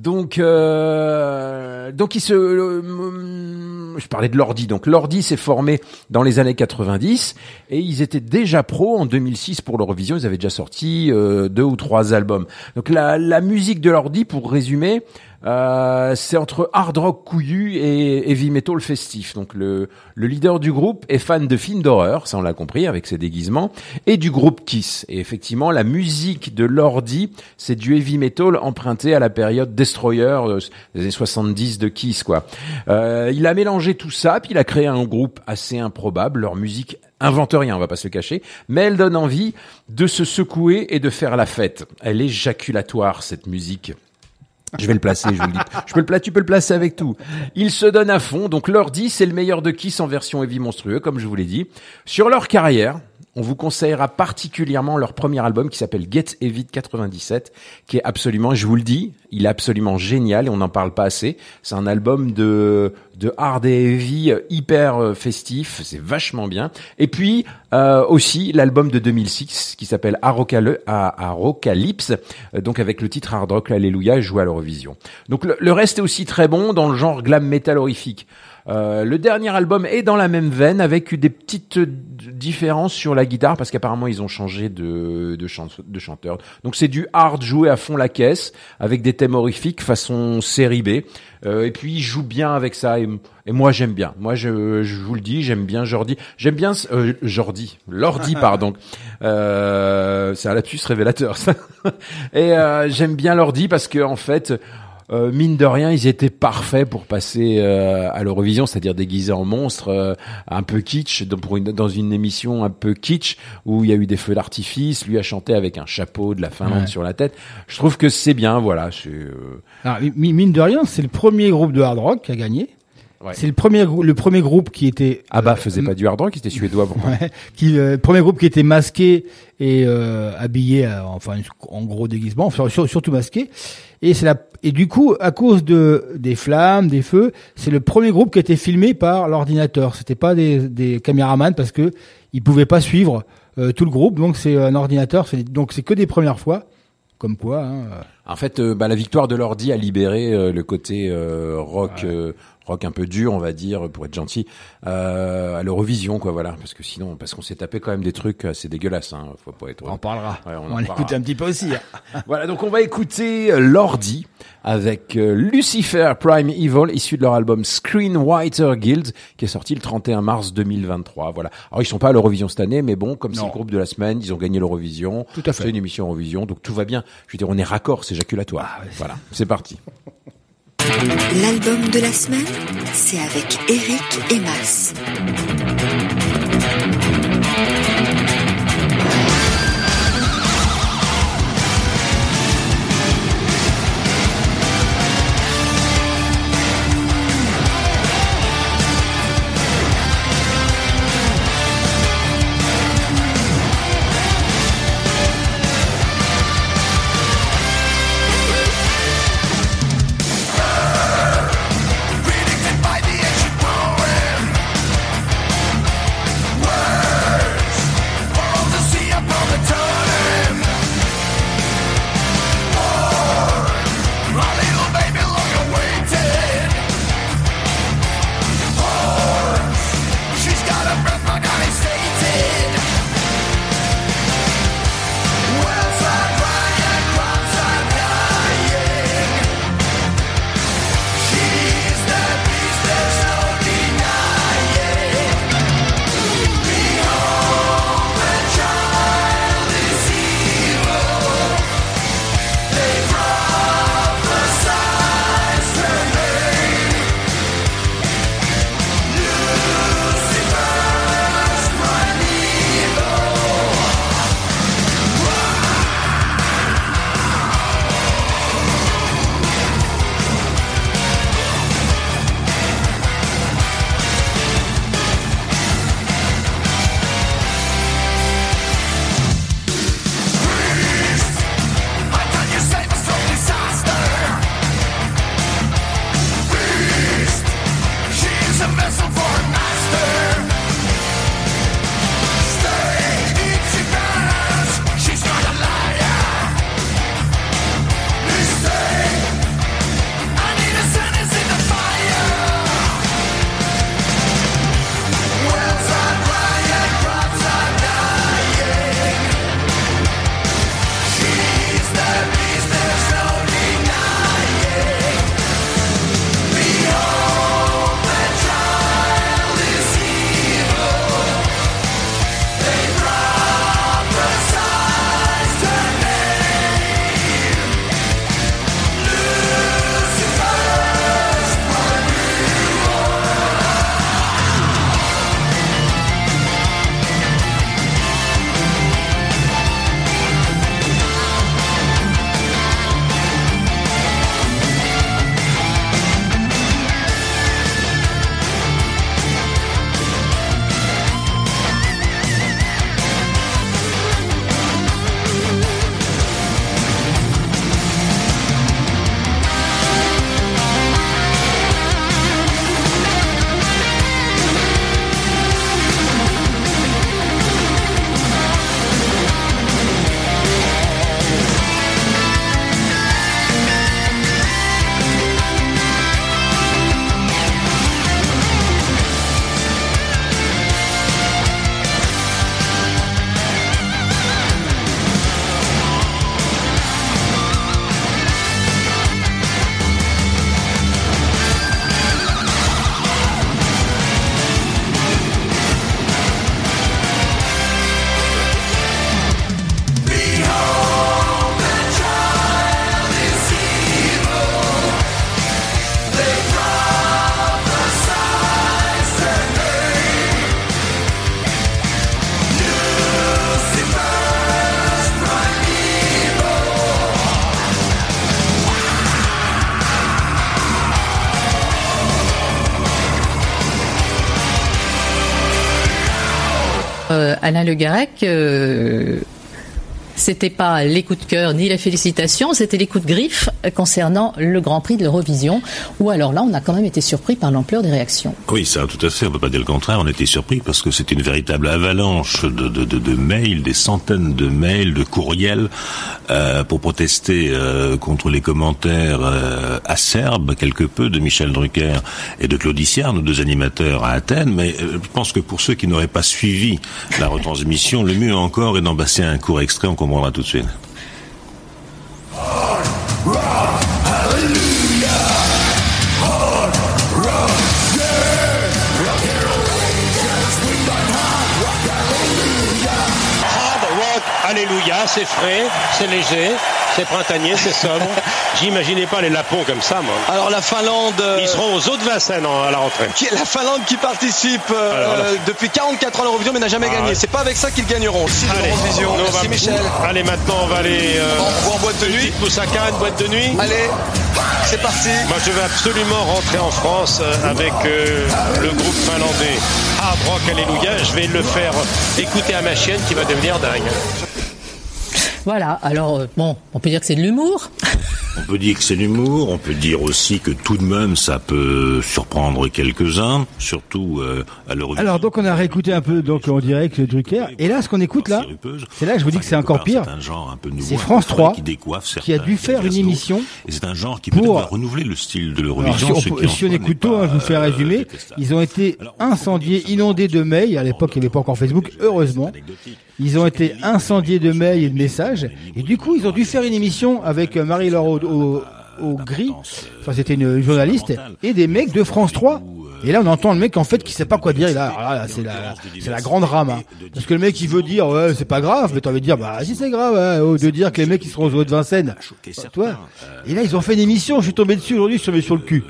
Donc, euh, donc il se, hum, je parlais de l'ordi. Donc l'ordi s'est formé dans les années 90 et ils étaient déjà pros en 2006 pour l'Eurovision. Ils avaient déjà sorti euh, deux ou trois albums. Donc la, la musique de l'ordi, pour résumer, euh, c'est entre hard rock couillu et heavy metal festif. Donc le, le leader du groupe est fan de films d'horreur, ça on l'a compris avec ses déguisements, et du groupe Kiss. Et effectivement, la musique de l'ordi, c'est du heavy metal emprunté à la période Destroyer euh, des années 70 de Kiss, quoi. Euh, il a mélangé tout ça, puis il a créé un groupe assez improbable. Leur musique invente rien, on va pas se le cacher, mais elle donne envie de se secouer et de faire la fête. Elle est jaculatoire cette musique. Je vais le placer, je vous le dis. Je peux le placer, tu peux le placer avec tout. Il se donne à fond. Donc l'ordi, c'est le meilleur de Kiss en version heavy monstrueux, comme je vous l'ai dit. Sur leur carrière, on vous conseillera particulièrement leur premier album qui s'appelle Get de 97, qui est absolument, je vous le dis, il est absolument génial et on n'en parle pas assez. C'est un album de de hard et heavy euh, hyper euh, festif, c'est vachement bien. Et puis euh, aussi l'album de 2006 qui s'appelle Arocalypse, euh, donc avec le titre Hard Rock Alléluia joué à l'Eurovision. Donc le, le reste est aussi très bon dans le genre glam metal horrifique. Euh, le dernier album est dans la même veine avec des petites différences sur la guitare parce qu'apparemment ils ont changé de, de, chan- de chanteur. Donc c'est du hard joué à fond la caisse avec des thèmes horrifiques façon série B. Euh, et puis ils jouent bien avec ça et, et moi j'aime bien. Moi je, je vous le dis, j'aime bien Jordi. J'aime bien euh, Jordi, Lordi pardon. Euh, c'est un lapsus révélateur ça. et euh, j'aime bien Lordi parce que en fait euh, mine de rien, ils étaient parfaits pour passer euh, à l'Eurovision, c'est-à-dire déguisés en monstres, euh, un peu kitsch, dans, pour une, dans une émission un peu kitsch où il y a eu des feux d'artifice. Lui a chanté avec un chapeau de la Finlande Ouais. sur la tête. Je trouve que c'est bien, voilà. euh, Alors, mi- mine de rien, c'est le premier groupe de hard rock qui a gagné. Ouais. C'est le premier, le premier groupe qui était Ah bah faisait pas du hard rock, était suédois. Bon. Ouais, qui euh, premier groupe qui était masqué et euh, habillé euh, enfin en gros déguisement sur- sur- surtout masqué et c'est la et du coup à cause de des flammes des feux c'est le premier groupe qui a été filmé par l'ordinateur. C'était pas des des caméramans parce que ils pouvaient pas suivre euh, tout le groupe. Donc c'est un ordinateur. Donc c'est que des premières fois. Comme quoi hein, En fait, euh, bah, la victoire de l'ordi a libéré euh, le côté euh, rock, euh, rock un peu dur, on va dire, pour être gentil, euh, à l'Eurovision, quoi, voilà. Parce que sinon, parce qu'on s'est tapé quand même des trucs assez dégueulasses, hein. Faut pas être. on en parlera Ouais, on en on, parlera. l'écouter un petit peu aussi hein. Voilà, donc on va écouter euh, l'ordi avec euh, Lucifer Prime Evil, issu de leur album Screenwriter Guild, qui est sorti le 31 mars 2023. Voilà. Alors ils sont pas à l'Eurovision cette année, mais bon, comme c'est le groupe de la semaine, ils ont gagné l'Eurovision. Tout à fait. C'est une émission Eurovision, donc tout va bien. Je veux dire, on est raccord, c'est éjaculatoire. voilà, c'est parti. L'album de la semaine, c'est avec Eric et Alain Le Garec, euh, c'était pas les coups de cœur ni les félicitations, c'était les coups de griffe concernant le Grand Prix de l'Eurovision, où alors là, on a quand même été surpris par l'ampleur des réactions. Oui, ça, tout à fait. On peut pas dire le contraire. On était surpris parce que c'était une véritable avalanche de, de, de, de mails, des centaines de mails, de courriels euh, pour protester euh, contre les commentaires euh, acerbes, quelque peu, de Michel Drucker et de Claude nos deux animateurs à Athènes. Mais euh, je pense que pour ceux qui n'auraient pas suivi la retransmission, le mieux encore est d'en passer un court extrait. On moment-là tout de suite. Ah, ben, Alléluia, c'est frais, c'est léger, c'est printanier, c'est sobre. J'imaginais pas les lapons comme ça, moi. Alors la Finlande. euh, Ils seront aux eaux de Vincennes en- à la rentrée. qui est la Finlande qui participe euh, Alors, depuis 44 ans à l'Eurovision mais n'a jamais Ah, gagné. ouais. C'est pas avec ça qu'ils gagneront. Si Allez, Merci va- Michel. Allez, maintenant, on va aller. euh, en boîte de nuit. moussaka, une boîte de nuit. Allez, c'est parti. Moi, je vais absolument rentrer en France avec euh, le groupe finlandais Hard Rock Alléluia. Je vais le faire écouter à ma chienne qui va devenir dingue. Voilà, alors euh, bon, on peut dire que c'est de l'humour. On peut dire que c'est l'humour, on peut dire aussi que tout de même ça peut surprendre quelques-uns, surtout euh, à l'Eurovision. Alors donc on a réécouté un peu donc en direct le Drucker et là ce qu'on écoute là, c'est là que je vous dis que c'est encore pire. C'est un genre un peu nouveau, C'est un peu France frais, 3 qui, décoiffe qui a dû faire une émission Et c'est un genre qui pour- va renouveler le style de l'Eurovision. si on, si on écoute hein, je vous fais euh, résumer. détestable. Ils ont été incendiés, inondés de mails. À l'époque, il n'y avait pas encore Facebook, heureusement. Ils ont été incendiés de mails et de messages. Et du coup, ils ont dû faire une émission avec euh, Marie-Laure au, au, au gris. Enfin, c'était une journaliste. Et des mecs de France 3. Et là, on entend le mec, en fait, qui sait pas quoi dire. Et là, là, c'est la, c'est la grande rame. hein. Parce que le mec, il veut dire, ouais, c'est pas grave. Mais t'as envie de dire, bah, si c'est grave, hein, au- de dire que les mecs, ils seront aux eaux de Vincennes. Bah, toi. Et là, ils ont fait une émission. Je suis tombé dessus aujourd'hui, je suis tombé sur le cul.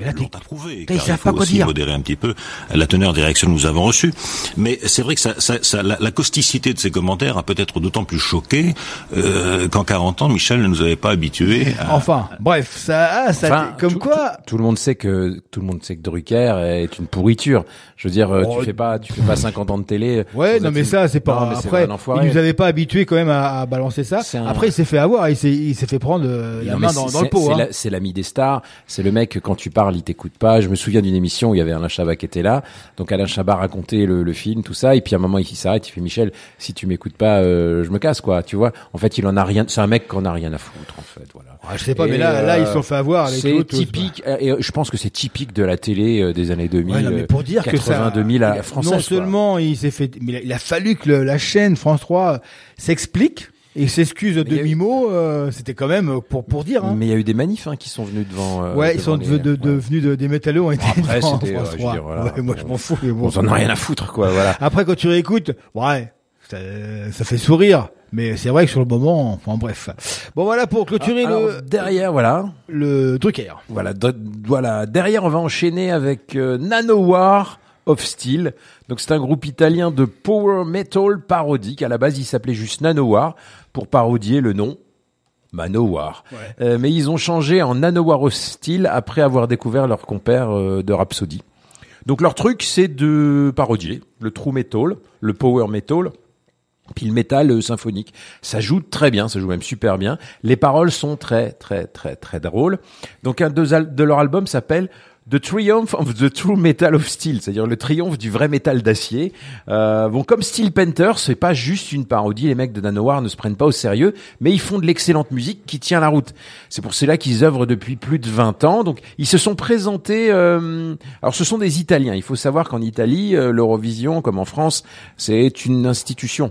Et là, t'es- approuvé. Car savent il faut pas quoi aussi dire. modérer un petit peu la teneur des réactions que nous avons reçues. Mais c'est vrai que ça, ça, ça- la, la causticité de ces commentaires a peut-être d'autant plus choqué euh, qu'en 40 ans, Michel ne nous avait pas habitués à... Enfin, bref, ça, ah, ça, Enfin, comme tout- quoi. Tout le monde sait que tout le monde sait que Drucker est une pourriture. Je veux dire, euh, Oh, tu fais pas, tu fais pas 50 ans de télé. Ouais, non mais une- ça c'est pas Non, après. Il nous avait pas habitué quand même à, à balancer ça. un- Après il s'est fait avoir, il s'est il s'est fait prendre euh, la Non, main dans, dans le c'est- pot. C'est hein. c'est l'ami des stars. C'est le mec quand tu parles, il t'écoute pas. Je me souviens d'une émission où il y avait Alain Chabat qui était là. Donc Alain Chabat racontait le, le film, tout ça. Et puis à un moment, il s'arrête, il fait Michel, si tu m'écoutes pas, euh, je me casse, quoi. Tu vois? En fait, il en a rien. C'est un mec qu'on a rien à foutre, en fait. Voilà. Ah, je sais pas, Et, mais là, là euh, ils se sont fait avoir C'est typique. euh, Et euh, je pense que c'est typique de la télé euh, des années 2000. Ouais, non, mais pour dire que ça, 80, 2000 à il a- française. non quoi. seulement il s'est fait, mais il a, il a fallu que le- la chaîne France 3 s'explique et s'excuse de eu- demi-mot. euh, C'était quand même pour pour dire. Hein. Mais il y a eu des manifs hein, qui sont venus devant. euh, ouais, ils sont de- les- de- des métalleux ont été Après, devant France euh, je veux 3. dire, voilà. Ouais, moi je m'en fous. mais bon. On s'en a rien à foutre, quoi. Voilà. Après, quand tu réécoutes, ouais, ça, ça fait sourire. Mais c'est vrai que sur le moment, enfin bref. Bon voilà pour clôturer Alors, le derrière, voilà. le Drucker. Voilà, de- voilà. Derrière, on va enchaîner avec euh, Nanowar of Steel. Donc, c'est un groupe italien de power metal parodique. À la base, il s'appelait juste Nanowar pour parodier le nom Manowar. Euh, mais ils ont changé en Nanowar Steel après avoir découvert leur compère euh, de Rhapsody. Donc, leur truc, c'est de parodier le true metal, le power metal. Puis le métal euh, symphonique, ça joue très bien, ça joue même super bien. Les paroles sont très très très très drôles. Donc un de, de leur album s'appelle The Triumph of the True Metal of Steel, c'est-à-dire le triomphe du vrai métal d'acier. Euh, bon, comme Steel Panther, c'est pas juste une parodie. Les mecs de Nanowar ne se prennent pas au sérieux, mais ils font de l'excellente musique qui tient la route. C'est pour cela qu'ils œuvrent depuis plus de 20 ans. Donc, ils se sont présentés. euh, alors, ce sont des Italiens. Il faut savoir qu'en Italie, euh, l'Eurovision, comme en France, c'est une institution.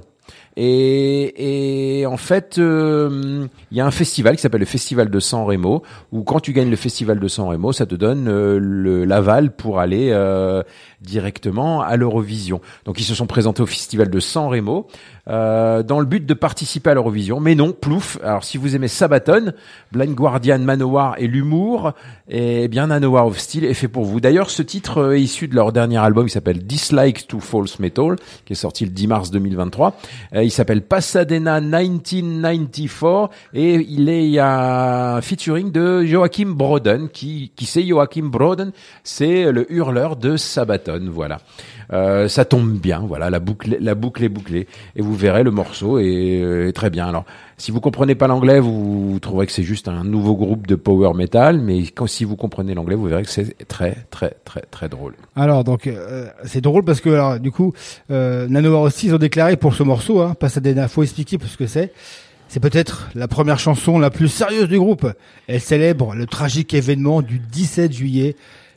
Et, et en fait, euh, il y a un festival qui s'appelle le Festival de San Remo, où quand tu gagnes le Festival de San Remo, ça te donne euh, l'aval pour aller euh, directement à l'Eurovision. Donc ils se sont présentés au Festival de San Remo euh, dans le but de participer à l'Eurovision. Mais non, plouf. Alors si vous aimez Sabaton, Blind Guardian, Manowar et l'humour, eh bien Manowar of Steel est fait pour vous. D'ailleurs, ce titre est issu de leur dernier album qui s'appelle Dislike to False Metal, qui est sorti le 10 mars 2023. Euh, il s'appelle Pasadena 1994 et il est il y a un featuring de Joachim Broden qui qui c'est Joachim Broden, c'est le hurleur de Sabaton, voilà. Euh, ça tombe bien, voilà, la boucle, la boucle est bouclée, et vous verrez le morceau est, euh, très bien. Alors, si vous comprenez pas l'anglais, vous, trouverez que c'est juste un nouveau groupe de power metal, mais quand si vous comprenez l'anglais, vous verrez que c'est très, très, très, très drôle. Alors donc euh, c'est drôle parce que alors, du coup euh, Nanowar aussi ils ont déclaré pour ce morceau, hein, Pasadena, faut expliquer ce que c'est. C'est peut-être la première chanson la plus sérieuse du groupe. Elle célèbre le tragique événement du 17 juillet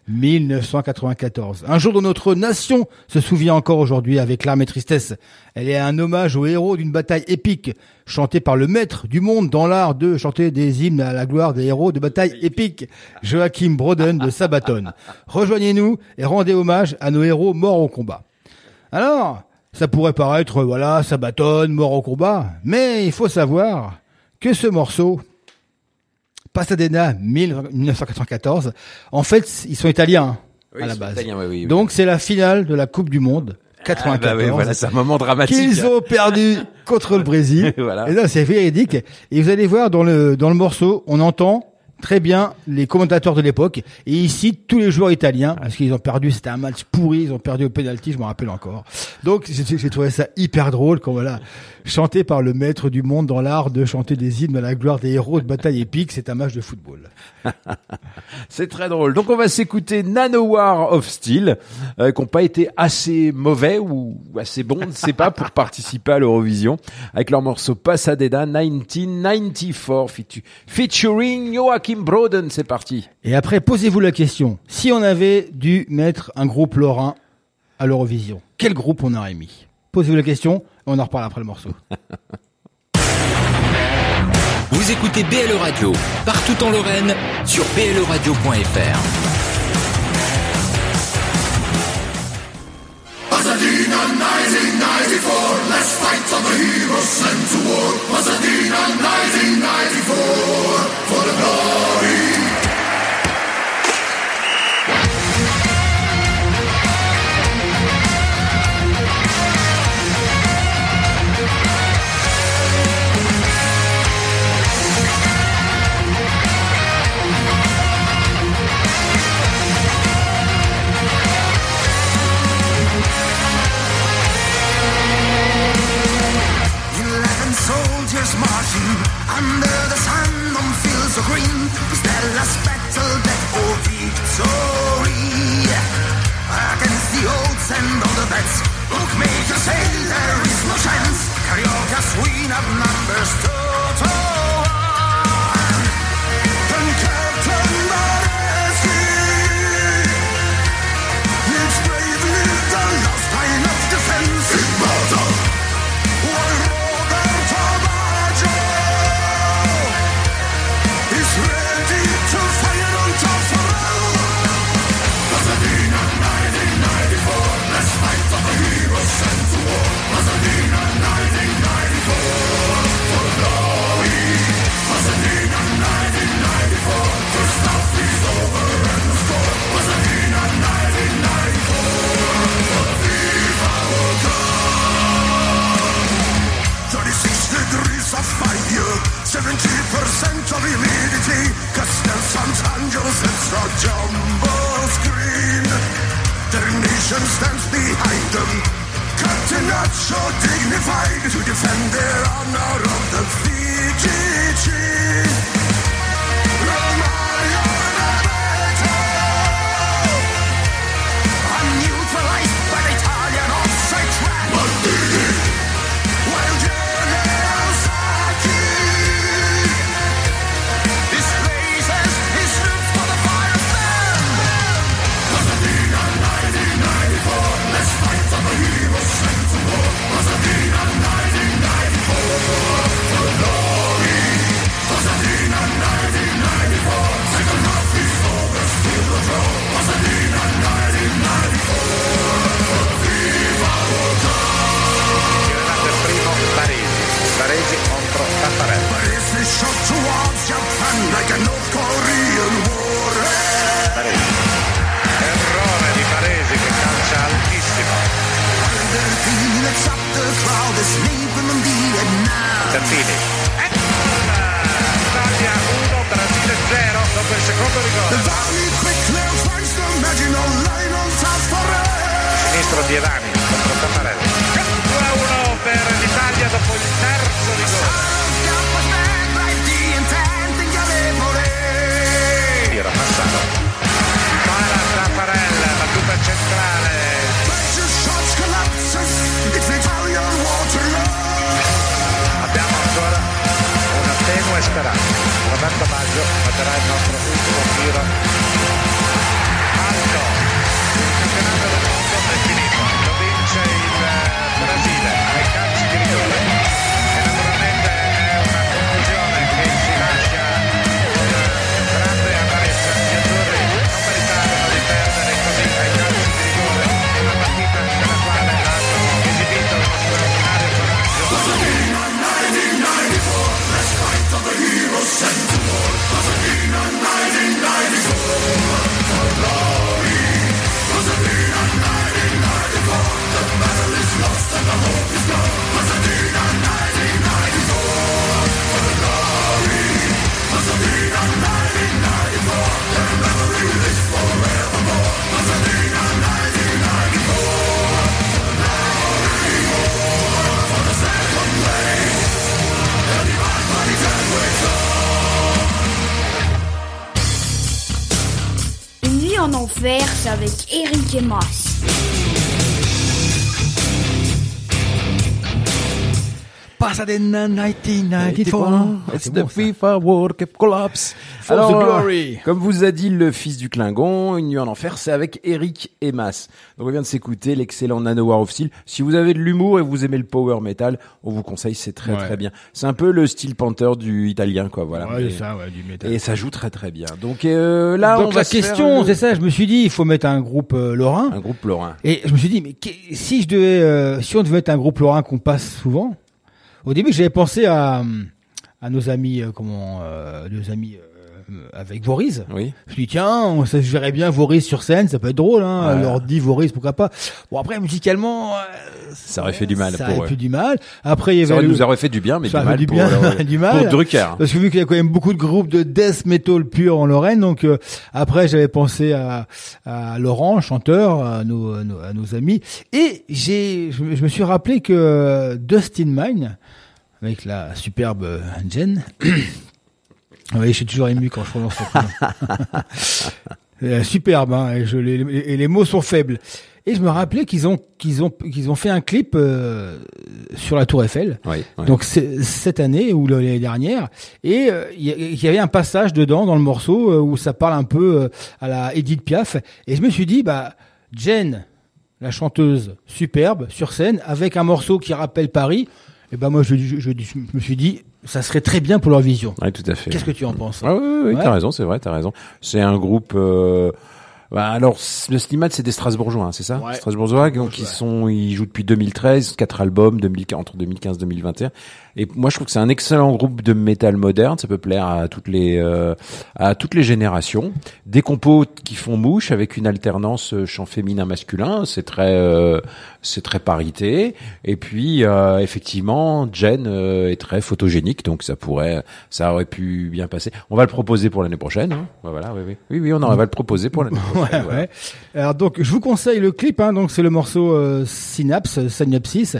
1994. Un jour dont notre nation se souvient encore aujourd'hui avec larmes et tristesse. Elle est un hommage aux héros d'une bataille épique, chantée par le maître du monde dans l'art de chanter des hymnes à la gloire des héros de bataille épiques, Joachim Broden de Sabaton. Rejoignez-nous et rendez hommage à nos héros morts au combat. Alors, Ça pourrait paraître, voilà, ça bâtonne, mort au combat. Mais il faut savoir que ce morceau, Pasadena 1994, en fait, ils sont italiens Oui, à la ils base. italiens, oui, oui. Donc c'est la finale de la Coupe du Monde 94. Ah, bah oui, voilà, c'est un moment dramatique. Qu'ils ont perdu contre le Brésil. Voilà. Et là, c'est véridique. Et vous allez voir dans le dans le morceau, on entend très bien les commentateurs de l'époque. Et ici, tous les joueurs italiens, parce qu'ils ont perdu, c'était un match pourri, ils ont perdu au penalty, je me rappelle encore. Donc, j'ai trouvé ça hyper drôle quand voilà, chanté par le maître du monde dans l'art de chanter des hymnes à la gloire des héros de bataille épique, c'est un match de football. C'est très drôle. Donc on va s'écouter Nanowar of Steel, euh, qui n'ont pas été assez mauvais ou assez bons, on ne sait pas, pour participer à l'Eurovision, avec leur morceau Pasadena 1994, featu- featuring Joachim Broden. C'est parti. Et après, posez-vous la question. Si on avait dû mettre un groupe lorrain à l'Eurovision, quel groupe on aurait mis? Posez-vous la question, on en reparle après le morceau. Vous écoutez BLE Radio, partout en Lorraine, sur E Pasadena 1994, let's fight for the heroes sent to war. Pasadena 1994, for the glory. Soldiers marching under the sun on fields of green. Is that battle that or victory? Against the odds and all the bets, bookmakers say there is no chance. Cariocas win up numbers total. Jumbo screen. Their nation stands behind them, Catenaccio dignified to defend their honor of the VGG. Romario Tartini. Italia 1, Brasile 0 dopo il secondo rigore. Sinistro di Elani contro Tammarelli. 2-1 per l'Italia dopo il terzo rigore. Speranza. Roberto Baggio batterà il nostro ultimo tiro. Alto. Il campionato del avec Eric et Mas. Pasadena 1994. It's the FIFA World Cup collapse. For Alors, the glory. Comme vous a dit le fils du Klingon, Une nuit en enfer, c'est avec Eric et Mas. Donc on vient de s'écouter l'excellent Nano War of Steel. Si vous avez de l'humour et vous aimez le power metal, on vous conseille, c'est très Ouais. très bien. C'est un peu le style Panther du italien, quoi. Voilà. Ouais, Et- ça, ouais, du métal. Et ça joue très très bien. Donc euh, là, Donc on la question, c'est ça, je me suis dit, il faut mettre un groupe euh, lorrain. un groupe lorrain. Et je me suis dit, mais si je devais, euh, si on devait être un groupe lorrain qu'on passe souvent, au début j'avais pensé à, nos amis, euh, comment, euh, nos amis euh, avec Voris. Oui. Je dit, tiens, ça, je verrais bien Voris sur scène, ça peut être drôle, hein. Ouais. Alors dit Voris, pourquoi pas. Bon après musicalement, euh, Ça aurait fait du mal ça pour aurait fait du mal. Après il y Ça avait le- nous aurait fait du bien, mais ça du mal du pour, bien, euh, du mal. pour Drucker. Parce que vu qu'il y a quand même beaucoup de groupes de death metal pur en Lorraine, donc euh, après j'avais pensé à, à Laurent, chanteur, à nos, à nos, à nos amis, et j'ai, je, me- je me suis rappelé que euh, Dustin Mine, avec la superbe euh, Jen, oui, je suis toujours ému quand je prononce ce. Euh, superbe, hein, et, je, les, et les mots sont faibles. Et je me rappelais qu'ils ont qu'ils ont qu'ils ont fait un clip euh, sur la Tour Eiffel. Oui, oui. Donc cette année ou l'année dernière, et euh, il y, avait un passage dedans dans le morceau euh, où ça parle un peu à la Edith Piaf. Et je me suis dit, bah Jen, la chanteuse superbe sur scène avec un morceau qui rappelle Paris. Et ben moi je, je, je- je me suis dit, ça serait très bien pour leur vision. Ouais, tout à fait. Qu'est-ce que tu en penses Ah oui, oui, oui, Ouais. t'as raison, c'est vrai, t'as raison. C'est un groupe. Euh... Bah, alors, le Slimad, c'est des Strasbourgeois, hein, c'est ça? Ouais. Strasbourgeois, donc ils sont, ils jouent depuis 2013, quatre albums, 2000, entre 2015 et 2021. Et moi, je trouve que c'est un excellent groupe de métal moderne. Ça peut plaire à toutes les, euh, à toutes les générations. Des compos qui font mouche avec une alternance euh, chant féminin masculin. C'est très, euh, c'est très parité. Et puis, euh, effectivement, Jen euh, est très photogénique, donc ça pourrait, ça aurait pu bien passer. On va le proposer pour l'année prochaine. Hein. Voilà, oui, oui, oui, oui, on en va le proposer pour l'année prochaine. Ouais, voilà. ouais. Alors donc, je vous conseille le clip. Hein, donc c'est le morceau euh, Synapse, Synapsis.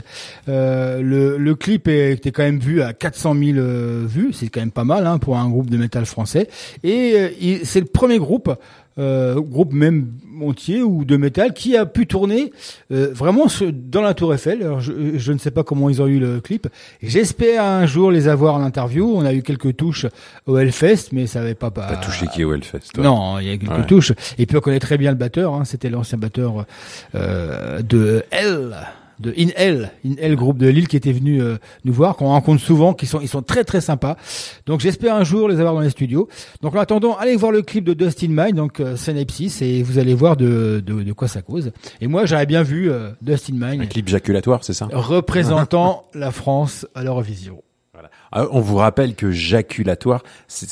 Euh, le, le clip est- était quand même vu à 400 000 euh, vues. C'est quand même pas mal hein, pour un groupe de métal français. Et euh, c'est le premier groupe. Euh, groupe même entier ou de métal qui a pu tourner euh, vraiment dans la Tour Eiffel. Alors je, je ne sais pas comment ils ont eu le clip. J'espère un jour les avoir en interview. On a eu quelques touches au Hellfest, mais ça avait pas pas. T'as touché qui est au Hellfest toi Non, il y a quelques Ouais. touches. Et puis on connaît très bien le batteur. Hein, C'était l'ancien batteur euh, de L, de In L, In L groupe de Lille qui était venu euh, nous voir, qu'on rencontre souvent, qui sont ils sont très très sympas. Donc j'espère un jour les avoir dans les studios. Donc en attendant, allez voir le clip de Dustin Mine, donc euh, Synapsis, et vous allez voir de, de, de quoi ça cause. Et moi j'aurais bien vu euh, Dustin Mine Un clip jaculatoire, c'est ça? Représentant la France à l'Eurovision. Ah, On vous rappelle que jaculatoire, c'est,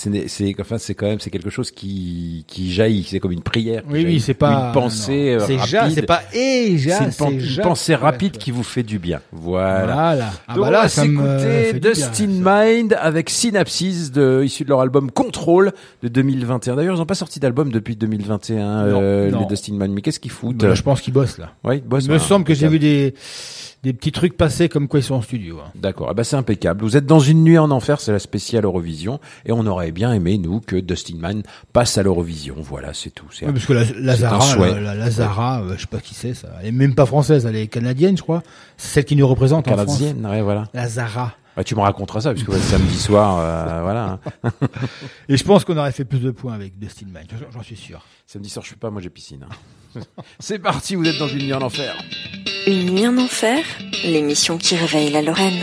enfin, c'est quand même, c'est quelque chose qui, qui jaillit, c'est comme une prière. Oui, oui, c'est pas- une pensée non. euh, rapide. ja, c'est pas et ja, C'est une, ja. pensée Ouais, rapide ouais. qui vous fait du bien. Voilà. Voilà. Ah Donc bah là, on va ça bien, Dustin Mind avec Synapsis de, issu de leur album Control de 2021. D'ailleurs, ils n'ont pas sorti d'album depuis 2021, Non, euh, non. les Dustin Mind. Mais qu'est-ce qu'ils foutent Bah, je pense qu'ils bossent là. Oui, ils bossent. Il me ouais, semble que j'ai vu des, des petits trucs passer comme quoi ils sont en studio. hein. D'accord, eh ben c'est impeccable. Vous êtes dans une nuit en enfer, c'est la spéciale Eurovision, et on aurait bien aimé nous que Dustin Man passe à l'Eurovision. Voilà, c'est tout. C'est Ouais, parce que la, la c'est un Zara, souhait. la, la- euh, je sais pas qui c'est ça. Elle est même pas française, elle est canadienne, je crois. C'est celle qui nous représente en France. canadienne, ouais, voilà. La Zara. Bah, tu me raconteras ça, puisque ouais, samedi soir, euh, voilà. hein. Et je pense qu'on aurait fait plus de points avec Dustin j'en- j'en suis sûr. Samedi soir, je suis pas, moi j'ai piscine. hein. c'est parti, vous êtes dans une nuit en enfer. Une nuit en enfer, l'émission qui réveille la Lorraine.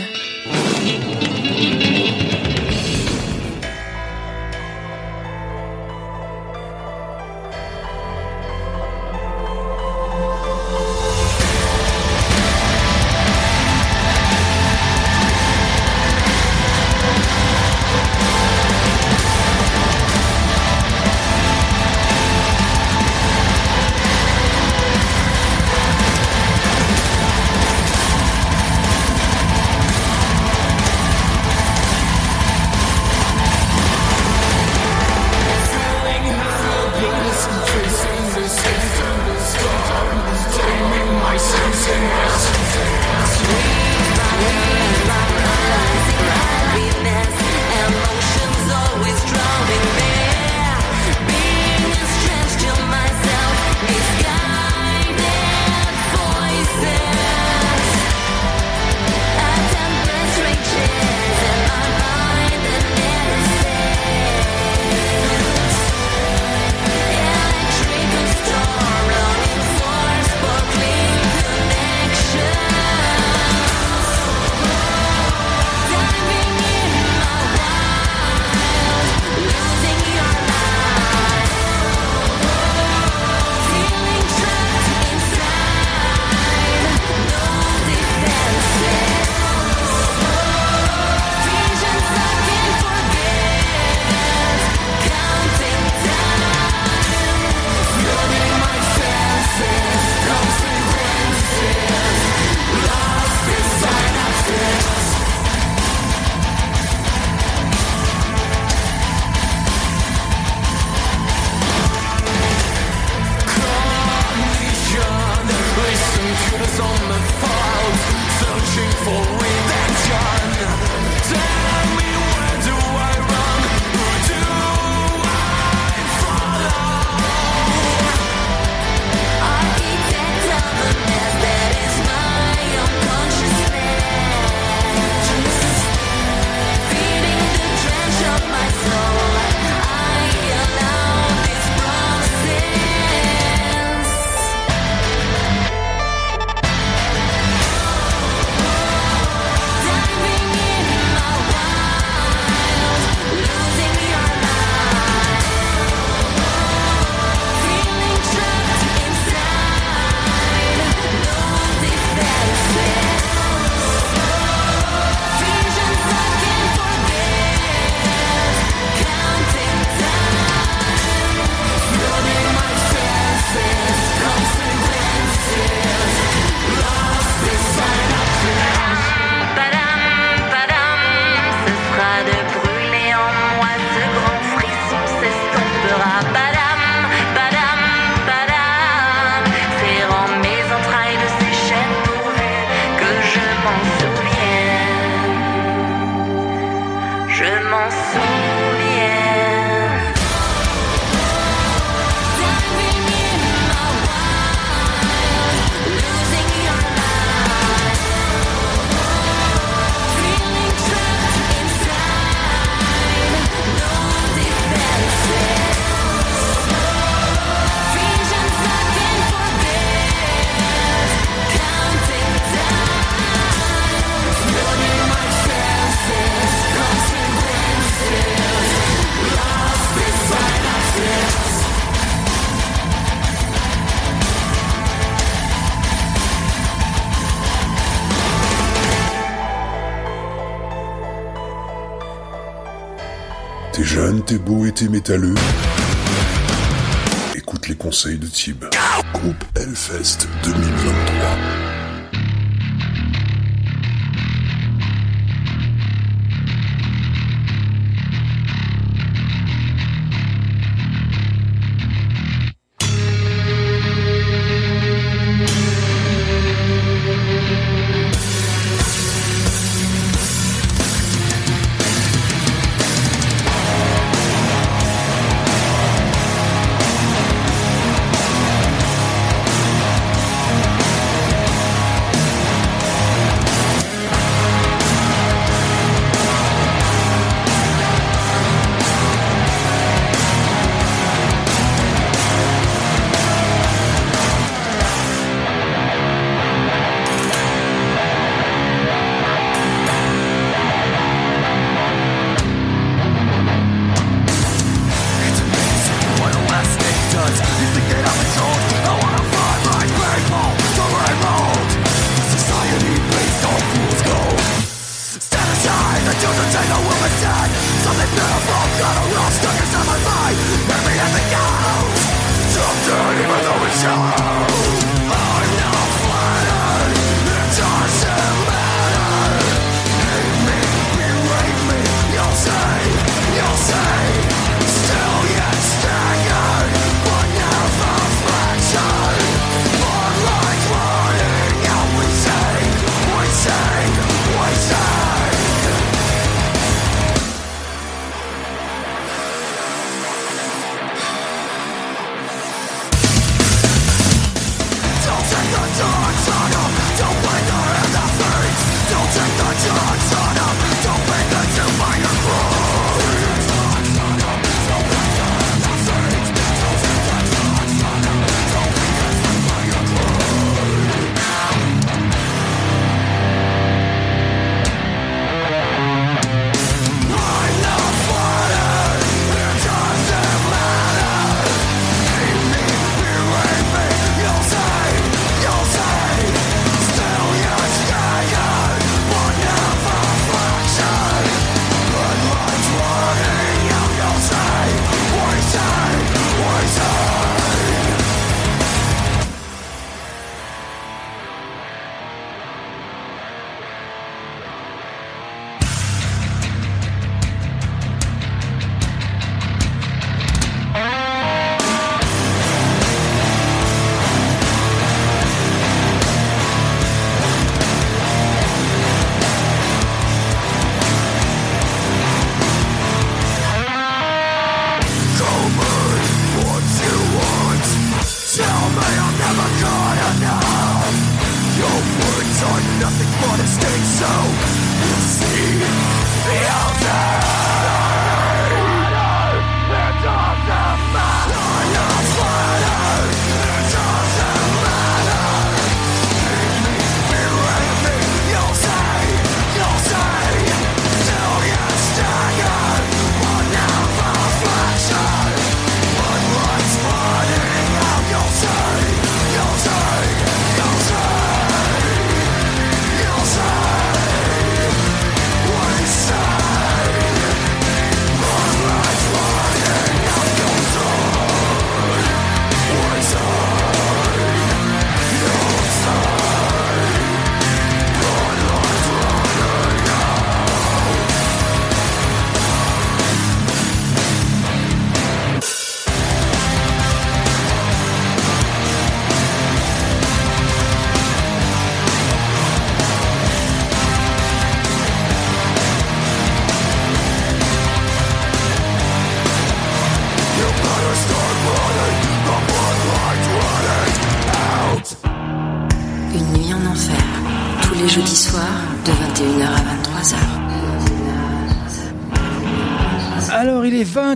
Écoute les conseils de Tib. Groupe Hellfest 2023.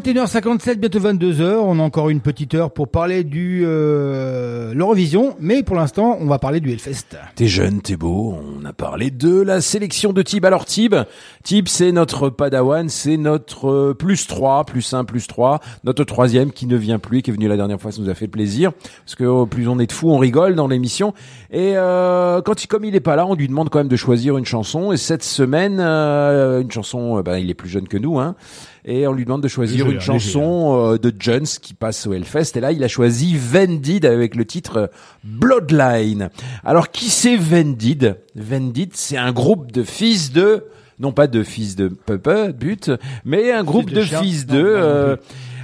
21h57, bientôt 22h. On a encore une petite heure pour parler du euh, l'Eurovision, mais pour l'instant, on va parler du Hellfest. T'es jeune, t'es beau. On a parlé de la sélection de Tib. Alors Tib, Tib, c'est notre padawan, c'est notre euh, plus 3, plus 1, plus 3, notre troisième qui ne vient plus qui est venu la dernière fois, ça nous a fait plaisir. Parce que au plus on est de fous, on rigole dans l'émission. Et euh, quand il, comme il est pas là, on lui demande quand même de choisir une chanson. Et cette semaine, euh, une chanson, euh, bah, il est plus jeune que nous, hein. Et on lui demande de choisir Léger, une léger, chanson euh, de Jones qui passe au Hellfest. Et là, il a choisi Vendid avec le titre euh, Bloodline. Alors, qui c'est Vendid? Vendid, c'est un groupe de fils de non pas de fils de Puppet, but, mais un groupe de fils de.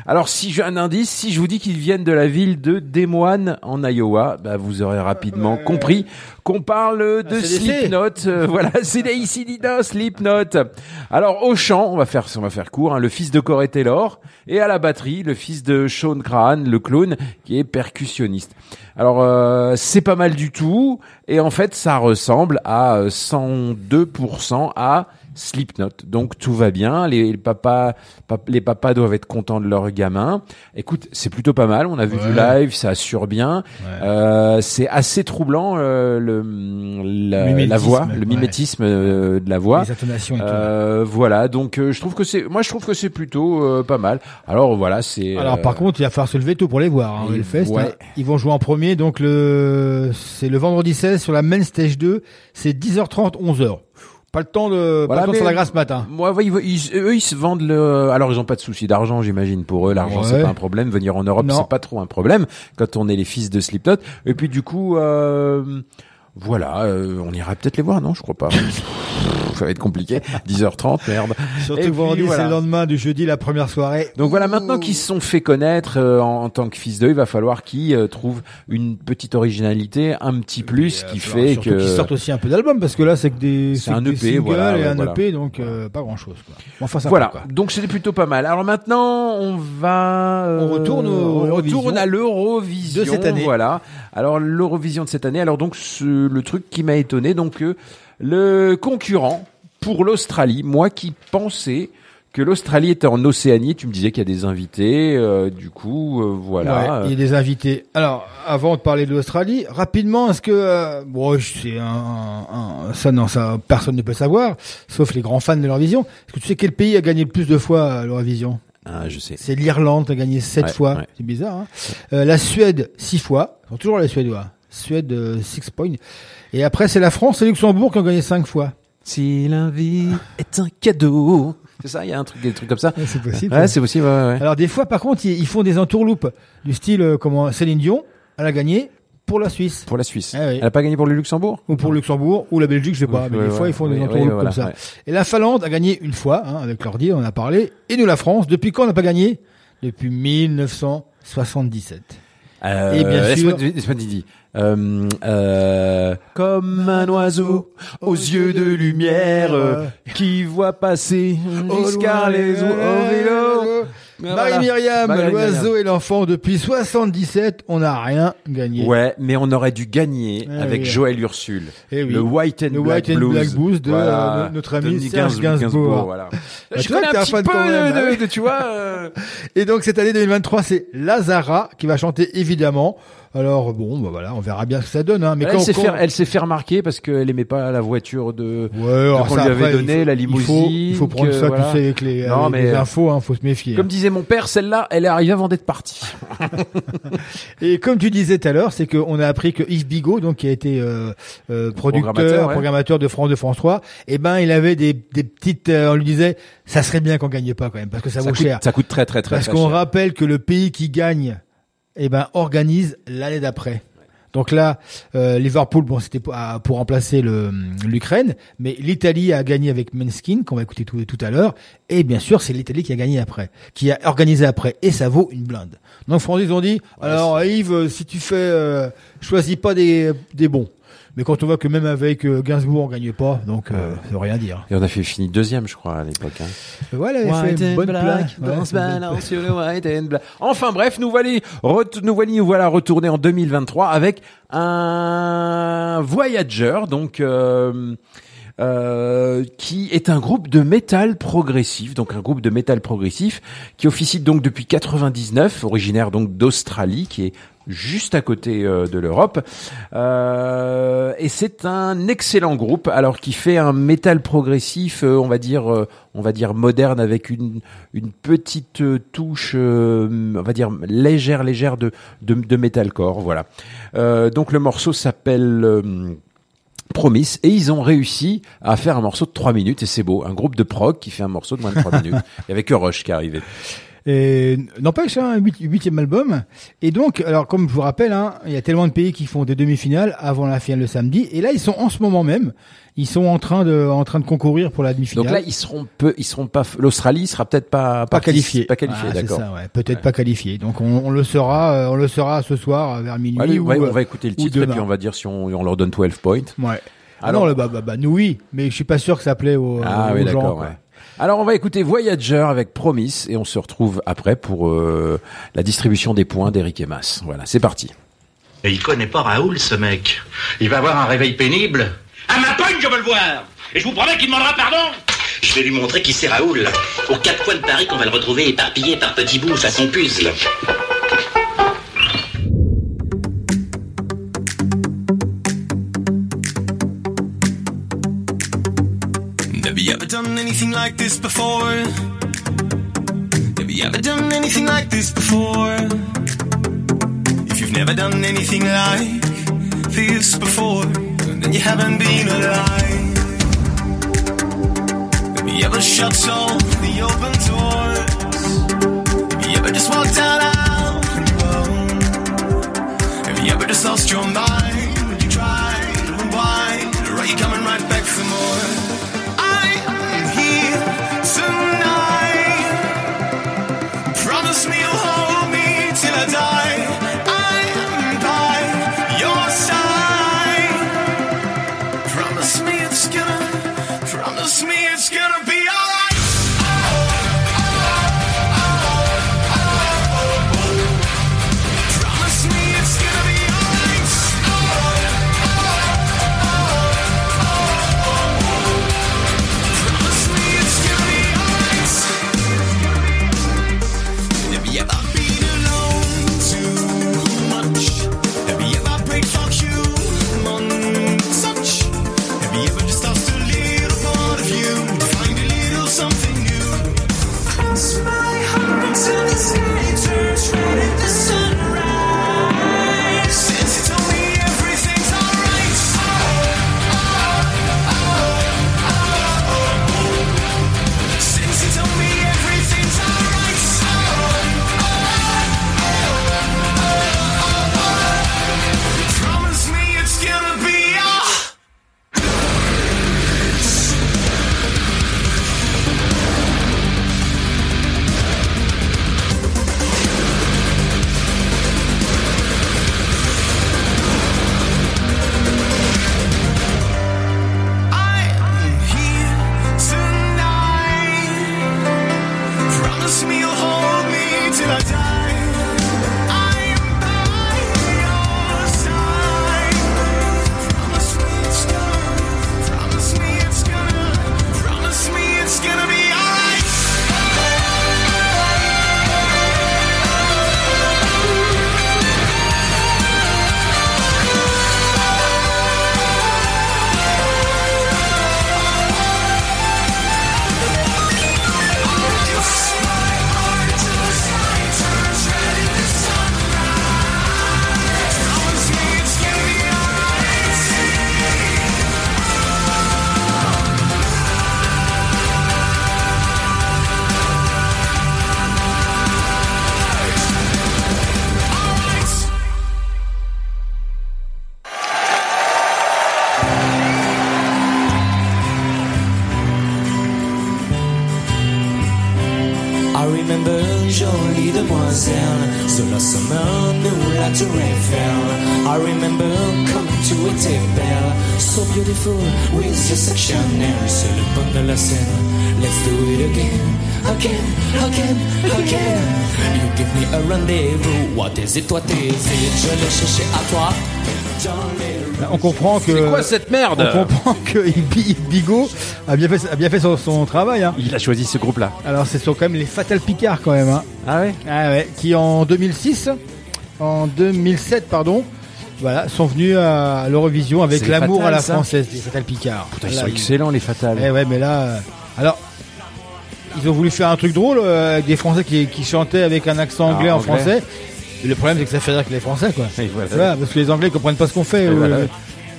Euh, alors, si j'ai un indice, si je vous dis qu'ils viennent de la ville de Des Moines en Iowa, bah, vous aurez rapidement compris qu'on parle de Ah, des Slipknot. Euh, voilà, c'est des ici Slipknot. Alors, au chant, on va faire, on va faire court, hein, le fils de Corey Taylor, et à la batterie, le fils de Sean Crahan, le clown, qui est percussionniste. Alors, euh, c'est pas mal du tout, et en fait, ça ressemble à euh, 102% à Slipknot. Donc tout va bien, les, les papas, pap- les papas doivent être contents de leur gamin. Écoute, c'est plutôt pas mal. On a vu du live, ça assure bien. Euh, c'est assez troublant euh, le, la, la voix, le ouais. mimétisme euh, de la voix. Les intonations et tout. Euh, voilà, donc euh, je trouve que c'est, moi je trouve que c'est plutôt euh, pas mal. Alors voilà, c'est. Alors par contre, il va falloir se lever tôt pour les voir. Hein, hein. Ils vont jouer en premier, donc le c'est le vendredi 16 sur la main stage 2, c'est 10h30, 11h. Pas le temps de, Voilà, pas le temps la grâce matin. Moi, ouais, ils, ils- eux, ils se vendent le. Alors, ils ont pas de souci d'argent, j'imagine. Pour eux, l'argent, Ouais. c'est pas un problème. Venir en Europe, c'est pas trop un problème quand on est les fils de Slipknot. Et puis, du coup, euh, voilà, euh, on ira peut-être les voir, non? Je crois pas. Ça va être compliqué. 10h30, merde. Surtout Et vendredi, voilà. c'est le lendemain du jeudi, la première soirée. Donc voilà, maintenant qu'ils se sont fait connaître euh, en, en tant que fils d'eux, il va falloir qu'ils euh, trouvent une petite originalité, un petit plus qui fait que qu'ils sortent aussi un peu d'albums parce que là, c'est que des, C'est un EP, singles voilà, et ouais, un voilà. EP, donc euh, pas grand chose. Quoi. Bon, Enfin, ça voilà. quoi. Donc c'était plutôt pas mal. Alors maintenant, on va euh, On retourne au- on retourne à l'Eurovision de cette année. Voilà. Alors l'Eurovision de cette année. Alors donc ce- le truc qui m'a étonné, donc euh, le concurrent pour l'Australie, moi qui pensais que l'Australie était en Océanie, tu me disais qu'il y a des invités, euh, du coup, euh, voilà. Ouais, il y a des invités. Alors, avant de parler de l'Australie, rapidement, est-ce que euh, bon, c'est un, un- ça non, ça personne ne peut savoir, sauf les grands fans de l'Eurovision. Est-ce que tu sais quel pays a gagné le plus de fois à l'Eurovision? Ah, je sais. C'est l'Irlande qui a gagné sept Ouais, fois. ouais. C'est bizarre. Hein Euh, la Suède six fois. Ils sont toujours les Suédois. Suède euh, six points. Et après, c'est la France et Luxembourg qui ont gagné cinq fois. Si la vie est un cadeau. C'est ça, il y a un truc, des trucs comme ça. c'est possible. Ouais, c'est possible. Ouais, ouais. Alors des fois, par contre, ils, font des entourloupes du style euh, comment Céline Dion, elle a gagné pour la Suisse. Pour la Suisse. Ah oui. Elle a pas gagné pour le Luxembourg? Ou pour le Luxembourg, ou la Belgique, je sais pas, mais ouais, des fois ils font des Oui, entourloupes voilà, comme ça. Et la Finlande a gagné une fois, hein, avec l'ordi, on en a parlé. Et nous, la France, depuis quand on n'a pas gagné? Depuis 1977. Euh, Et bien sûr- Didi. Euh, euh, comme un oiseau aux yeux de lumière euh, qui voit passer jusqu'à les au vélo. Voilà. Marie-Myriam, Marie-Myriam. l'oiseau et l'enfant, depuis 77, on n'a rien gagné. Ouais, mais on aurait dû gagner Ah avec oui. Joël Ursule. Eh oui. Le White and Le Black White and Blues. Black Blues de, Voilà. euh, notre ami Serge Gainsbourg. voilà. Bah, Je tu vois connais un petit fan peu quand même, de, hein. de- de- tu vois. euh, Et donc cette année 2023, c'est Lazara qui va chanter évidemment. Alors bon, bah voilà, on verra bien ce que ça donne. Hein. Mais elle s'est quand- fait, elle s'est fait remarquer parce qu'elle aimait pas la voiture de, Ouais, de qu'on lui avait donné, il faut- la il faut- limousine. Il faut, prendre que, ça, voilà. tu sais, avec les, Non, avec mais, les euh, infos, hein, faut se méfier. Comme disait mon père, celle-là, elle est arrivée avant d'être partie. Et comme tu disais tout à l'heure, c'est qu'on a appris que Yves Bigot, donc qui a été euh, euh, producteur, Programmateur, ouais. programmateur de France 2, France 3, eh ben il avait des, des petites, euh, on lui disait, ça serait bien qu'on gagne pas quand même, parce que ça, Ça vaut coûte, cher. ça coûte très très très, Parce très qu'on cher. rappelle que le pays qui gagne, eh ben, organise l'année d'après. Donc là, euh, Liverpool, bon, c'était pour, à- pour remplacer le l'Ukraine, mais l'Italie a gagné avec Menskin, qu'on va écouter tout, tout à l'heure, et bien sûr, c'est l'Italie qui a gagné après, qui a organisé après, et ça vaut une blinde. Donc Français, ils ont dit, alors Yves, si tu fais, euh, choisis pas des, des bons. Mais quand on voit que même avec euh, Gainsbourg, on gagne pas, donc euh, ça veut rien dire. Et on a fait fini deuxième, je crois, à l'époque. Hein. Voilà, il a fait une bonne. Ouais, balance white and black. Enfin bref, nous voilà, ret- nous voilà, nous voilà retournés en 2023 avec un voyageur, donc euh, euh, qui est un groupe de métal progressif, donc un groupe de métal progressif qui officie donc depuis 99, originaire donc d'Australie, qui est juste à côté euh, de l'Europe. Euh, et c'est un excellent groupe, alors qui fait un métal progressif, euh, on va dire, on va dire moderne, avec une petite touche, on va dire légère, légère de de, de metalcore. Voilà. Donc le morceau s'appelle Promise et ils ont réussi à faire un morceau de 3 minutes et c'est beau. Un groupe de prog qui fait un morceau de moins de 3 minutes. Il y avait que Rush qui arrivait. Et n'empêche, un huit- huitième album. Et donc, alors comme je vous rappelle, hein, il y a tellement de pays qui font des demi-finales avant la finale le samedi. Et là, ils sont en ce moment même, ils sont en train de, en train de concourir pour la demi-finale. Donc là, ils seront peu, ils seront pas, l'Australie sera peut-être pas, pas partie- qualifié. Pas qualifié, Ah, c'est d'accord. ça, ouais. Peut-être pas qualifié. Donc on, on le saura, euh, on le saura ce soir euh, vers minuit. Allez, ou, ouais, euh, on va écouter le titre et puis on va dire si on, on leur donne 12 points. Ouais. Ah Alors- non, bah, bah, bah, nous oui, mais je suis pas sûr que ça plaît aux, Ah aux oui, gens. ouais. Alors on va écouter Voyager avec Promise et on se retrouve après pour euh, la distribution des points d'Eric et Mas. Voilà, c'est parti. Et il connaît pas Raoul, ce mec. Il va avoir un réveil pénible. À ma pogne, je veux le voir Et je vous promets qu'il demandera pardon Je vais lui montrer qui c'est Raoul. Aux quatre coins de Paris qu'on va le retrouver éparpillé par petits bouts façon puzzle. Done anything like this before? Have you ever done anything like this before? If you've never done anything like this before, then you haven't been alive. Have you ever shut all the open doors? Have you ever just walked out on your? Have you ever just lost your mind when you tried to unwind? Or are you coming right back comprend que. C'est quoi cette merde On comprend que Bi- Bigot a bien fait, a bien fait son, son travail. Hein. Il a choisi ce groupe-là. Alors, ce sont quand même les Fatal Picard quand même. Hein. Ah ouais? Ah ouais. Qui en 2006, en 2007, pardon, voilà, sont venus à l'Eurovision avec l'amour à la ça française, les Fatal Picard. Putain, ils Là, sont excellents les Fatales. Eh ouais, mais là, euh, alors, ils ont voulu faire un truc drôle euh, avec des Français qui, qui chantaient avec un accent anglais Ah, en anglais. français. Et le problème, c'est que ça fait rire que les Français, quoi. Voilà. Voilà, parce que les Anglais comprennent pas ce qu'on fait. Voilà.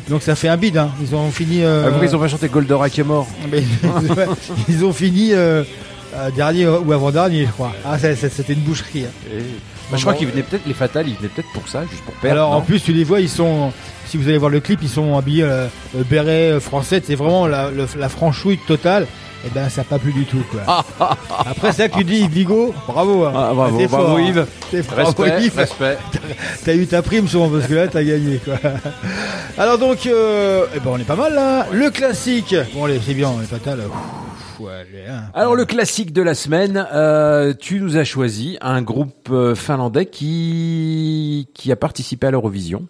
Euh, Donc ça fait un bide. Hein. Ils ont fini. euh, Ah, pourquoi ils ont pas chanté Goldorak est mort mais- ils ont fini euh, euh, dernier ou avant-dernier, je crois. Ah, c'était une boucherie. hein. Bah, je crois qu'ils venaient peut-être, les Fatales, ils venaient peut-être pour ça, juste pour perdre. Alors en plus, tu les vois, ils sont. Si vous allez voir le clip, ils sont habillés euh, euh, béret euh, français. C'est vraiment la, le- la franchouille totale. Et ben, ça pas plu du tout, quoi. Après, là que tu dis, Bigot, bravo. Hein. Ah, bravo, bravo, fort, hein. Yves. Bravo, Respect, Yves. respect. T'as eu ta prime souvent parce que là, t'as gagné, quoi. Alors donc, euh, eh ben, on est pas mal là. Le classique. Bon, allez, c'est bien, on est ouais, allez, hein. Alors le classique de la semaine, euh, tu nous as choisi un groupe euh, finlandais qui qui a participé à l'Eurovision.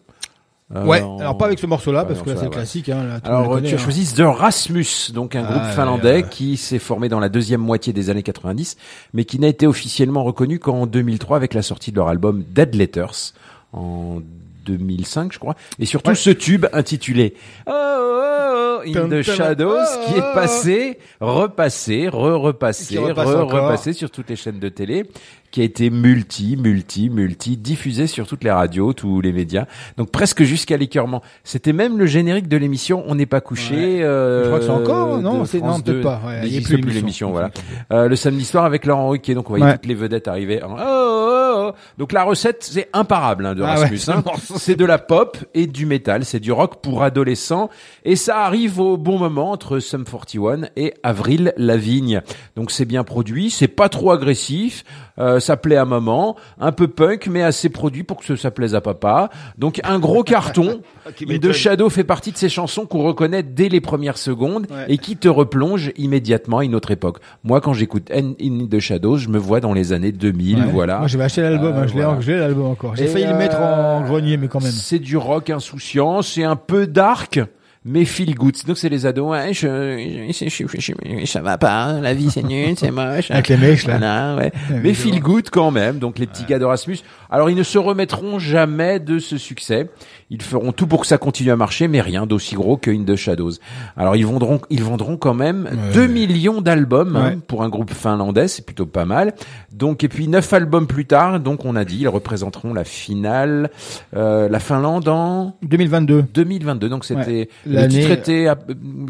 Euh, Ouais, en- alors pas avec ce morceau-là, parce que là, ce c'est classique, hein, là, Alors connaît, tu as hein. choisi The Rasmus, donc un Ah, groupe ouais, finlandais ouais. qui s'est formé dans la deuxième moitié des années 90, mais qui n'a été officiellement reconnu qu'en 2003 avec la sortie de leur album Dead Letters en 2005, je crois, et surtout ce tube intitulé Oh, oh, oh, In the Shadows, oh, qui est oh. passé, repassé, re-repassé, re-repassé sur toutes les chaînes de télé, qui a été multi, multi, multi, diffusé sur toutes les radios, tous les médias, donc presque jusqu'à l'écœurement. C'était même le générique de l'émission On n'est pas couché. euh, Je crois que c'est encore, non, c'est- non, peut-être 2. pas, ouais, Il il y a plus l'émission. voilà. Euh, le samedi soir avec Laurent Ruquier, donc on voyait Ouais. toutes les vedettes arriver. en, Oh, oh, oh. Donc la recette, c'est imparable hein, de Ah Rasmus. ouais, hein. c'est C'est de la pop et du métal, c'est du rock pour adolescents, et ça arrive au bon moment entre Sum 41 et Avril Lavigne. Donc c'est bien produit, c'est pas trop agressif, euh, ça plaît à maman, un peu punk mais assez produit pour que ça plaise à papa. Donc un gros carton. In m'étonne. the Shadow fait partie de ces chansons qu'on reconnaît dès les premières secondes et qui te replongent immédiatement à une autre époque. Moi, quand j'écoute In In the Shadows, je me vois dans les années 2000, Ouais. voilà. Moi, j'avais acheté l'album, Euh, hein, je l'ai voilà. je l'ai l'album encore. J'ai Et, failli le mettre euh, en grenier, mais quand même. C'est du rock insouciant, c'est un peu dark, mais feel good. Donc c'est les ados, ouais, je, je, je- je- je- ça va pas, la vie c'est nul, c'est moche. Avec les mèches, là. Voilà, ouais. Mais feel good quand même. Donc les petits gars d'Erasmus. Alors ils ne se remettront jamais de ce succès. Ils feront tout pour que ça continue à marcher, mais rien d'aussi gros que In the Shadows. Alors ils vendront, ils vendront quand même 2 millions d'albums hein, Ouais. pour un groupe finlandais, c'est plutôt pas mal. Donc et puis neuf albums plus tard, donc on a dit, ils représenteront la finale, euh, la Finlande en 2022. 2022. Donc c'était Ouais. le titre était, à-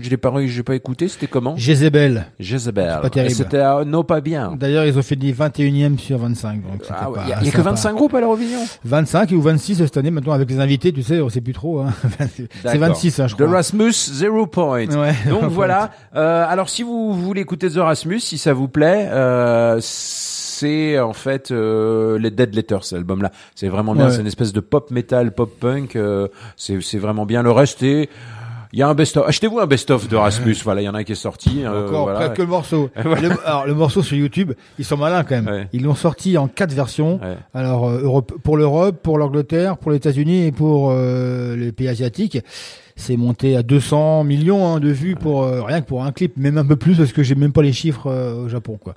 je l'ai pas, j'ai pas écouté. C'était comment? Jezebel. Jezebel. C'était euh, non pas bien. D'ailleurs, ils ont fait des 21e sur 25. Donc Ah ouais, Il y a, y a que sympa. 25 groupes à l'Eurovision. 25 ou 26 cette année, maintenant avec les invités, tu sais, on sait plus trop. Hein. c'est D'accord. 26, hein, je The crois. Rasmus Zero Point. Ouais, Donc voilà. Euh, alors si vous voulez écouter The Rasmus, si ça vous plaît, euh, c'est en fait euh, les Dead Letters, cet album-là. C'est vraiment bien. Ouais. C'est une espèce de pop metal, pop punk. euh, c'est c'est vraiment bien. Le reste est il y a un best-of. Achetez-vous un best-of de Rasmus. Voilà, il y en a un qui est sorti. euh, Encore voilà. presque le morceau. Voilà. Le- alors le morceau sur YouTube, ils sont malins quand même. Ouais. Ils l'ont sorti en quatre versions. Ouais. Alors euh, Europe, pour l'Europe, pour l'Angleterre, pour les États-Unis et pour euh, les pays asiatiques. C'est monté à 200 millions hein, de vues pour euh, rien que pour un clip, même un peu plus parce que j'ai même pas les chiffres euh, au Japon quoi.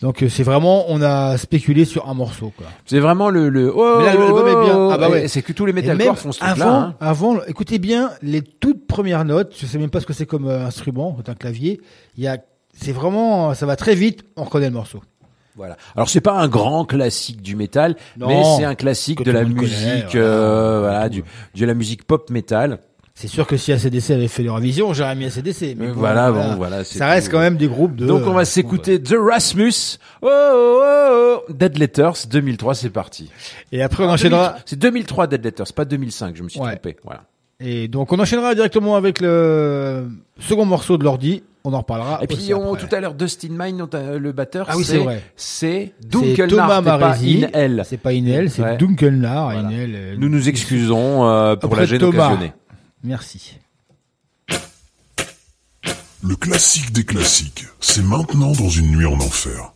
Donc euh, c'est vraiment on a spéculé sur un morceau quoi. C'est vraiment le le. Oh, Mais là, l'album est bien. Ah bah Et ouais. C'est que tous les metalcore font ce truc-là. avant, hein. avant, écoutez bien les toutes premières notes. Je sais même pas ce que c'est comme euh, instrument, c'est un clavier. Il y a, c'est vraiment, ça va très vite. On reconnaît le morceau. Voilà. Alors c'est pas un grand classique du métal, Non, mais c'est un classique que de la connaît, musique, euh, voilà, du, de la musique pop métal. C'est sûr que si ACDC avait fait l'Eurovision, j'aurais mis ACDC. Mais Euh, bon, voilà, bon, voilà, Ça reste tout. quand même des groupes de. Donc on va s'écouter The Rasmus. Oh, oh, oh, Dead Letters 2003, c'est parti. Et après on Ah, enchaînera. 2003, C'est 2003 Dead Letters, pas 2005, je me suis Ouais. trompé. Voilà. Et donc on enchaînera directement avec le second morceau de l'ordi. On en reparlera. Et puis on, tout à l'heure Dustin Mine, t'a- le batteur, Ah oui, c'est vrai. C'est Dunkelnar, Thomas c'est pas. In-L. C'est pas Inel, c'est Ouais. Dunkelnar. Voilà. Inel, euh, Nous nous excusons euh, pour la gêne Thomas. occasionnée. Merci. Le classique des classiques, c'est maintenant dans une nuit en enfer.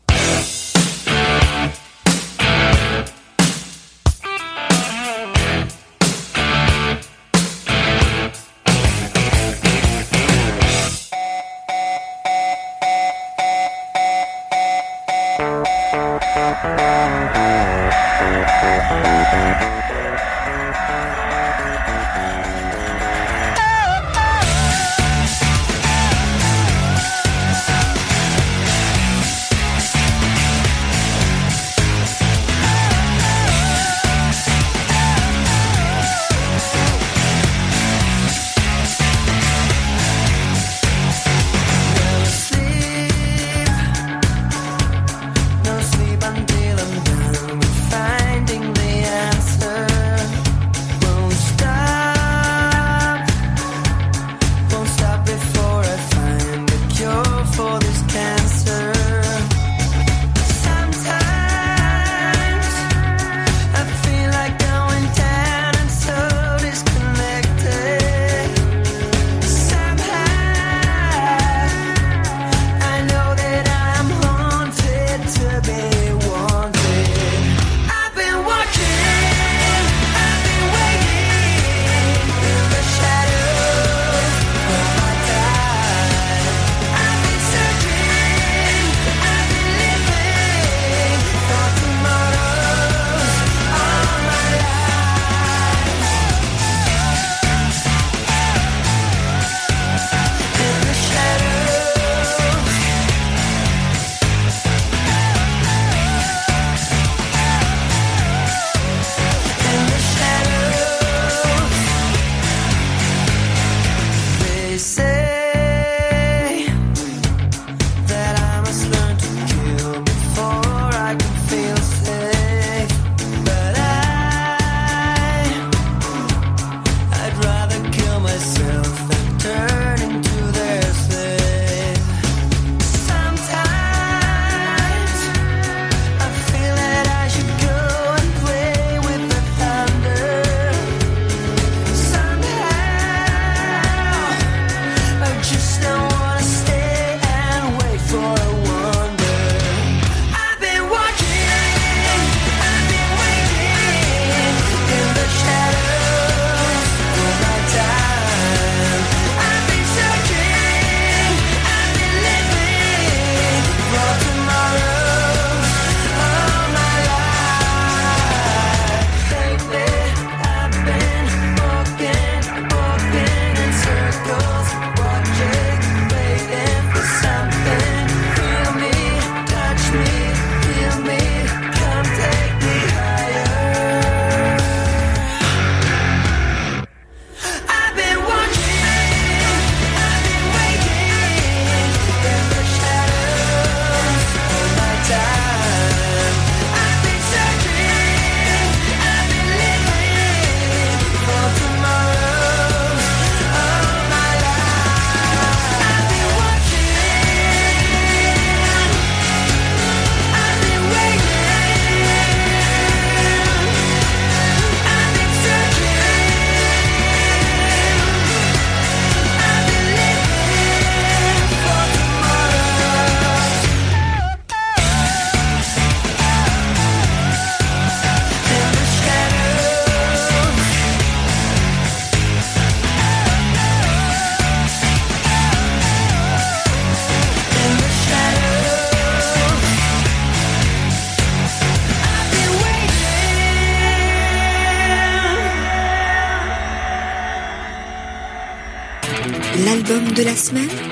investment?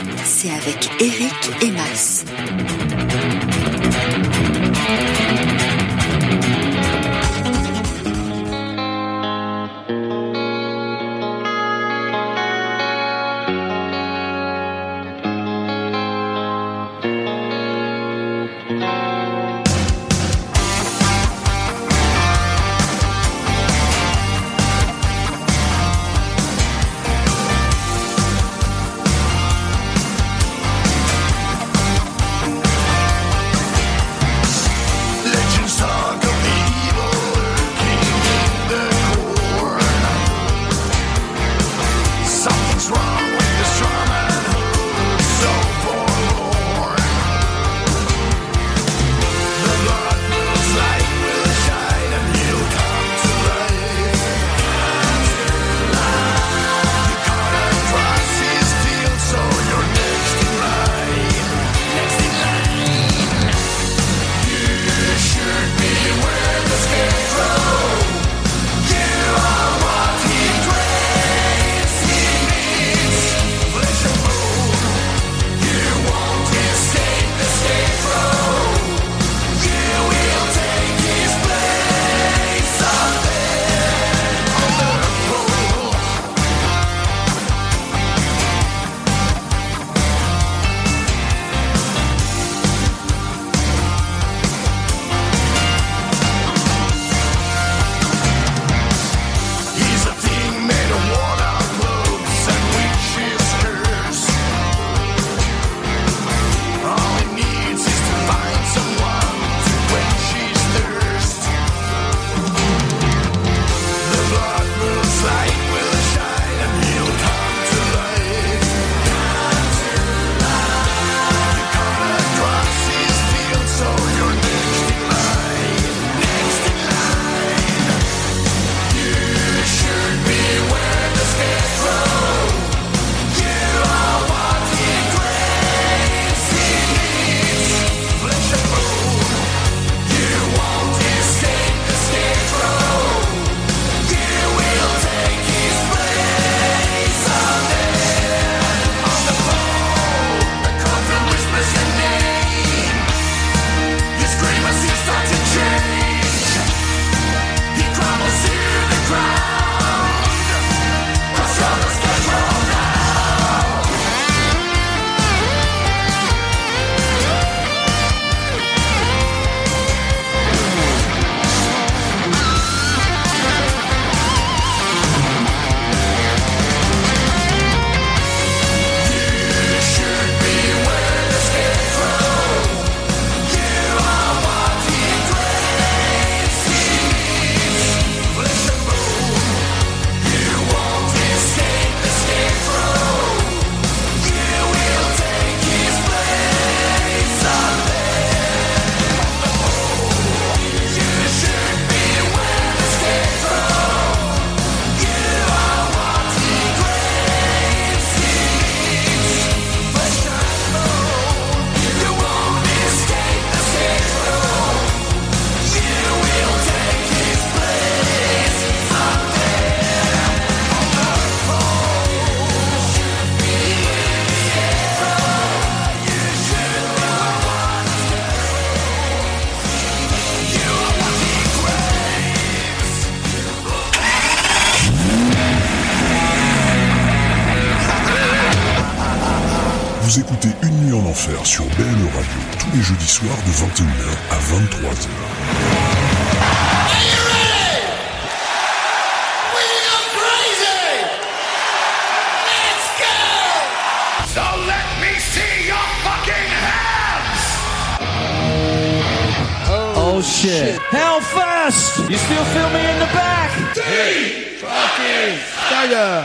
shit. Hellfest! You still feel me in the back? Deep fucking tiger!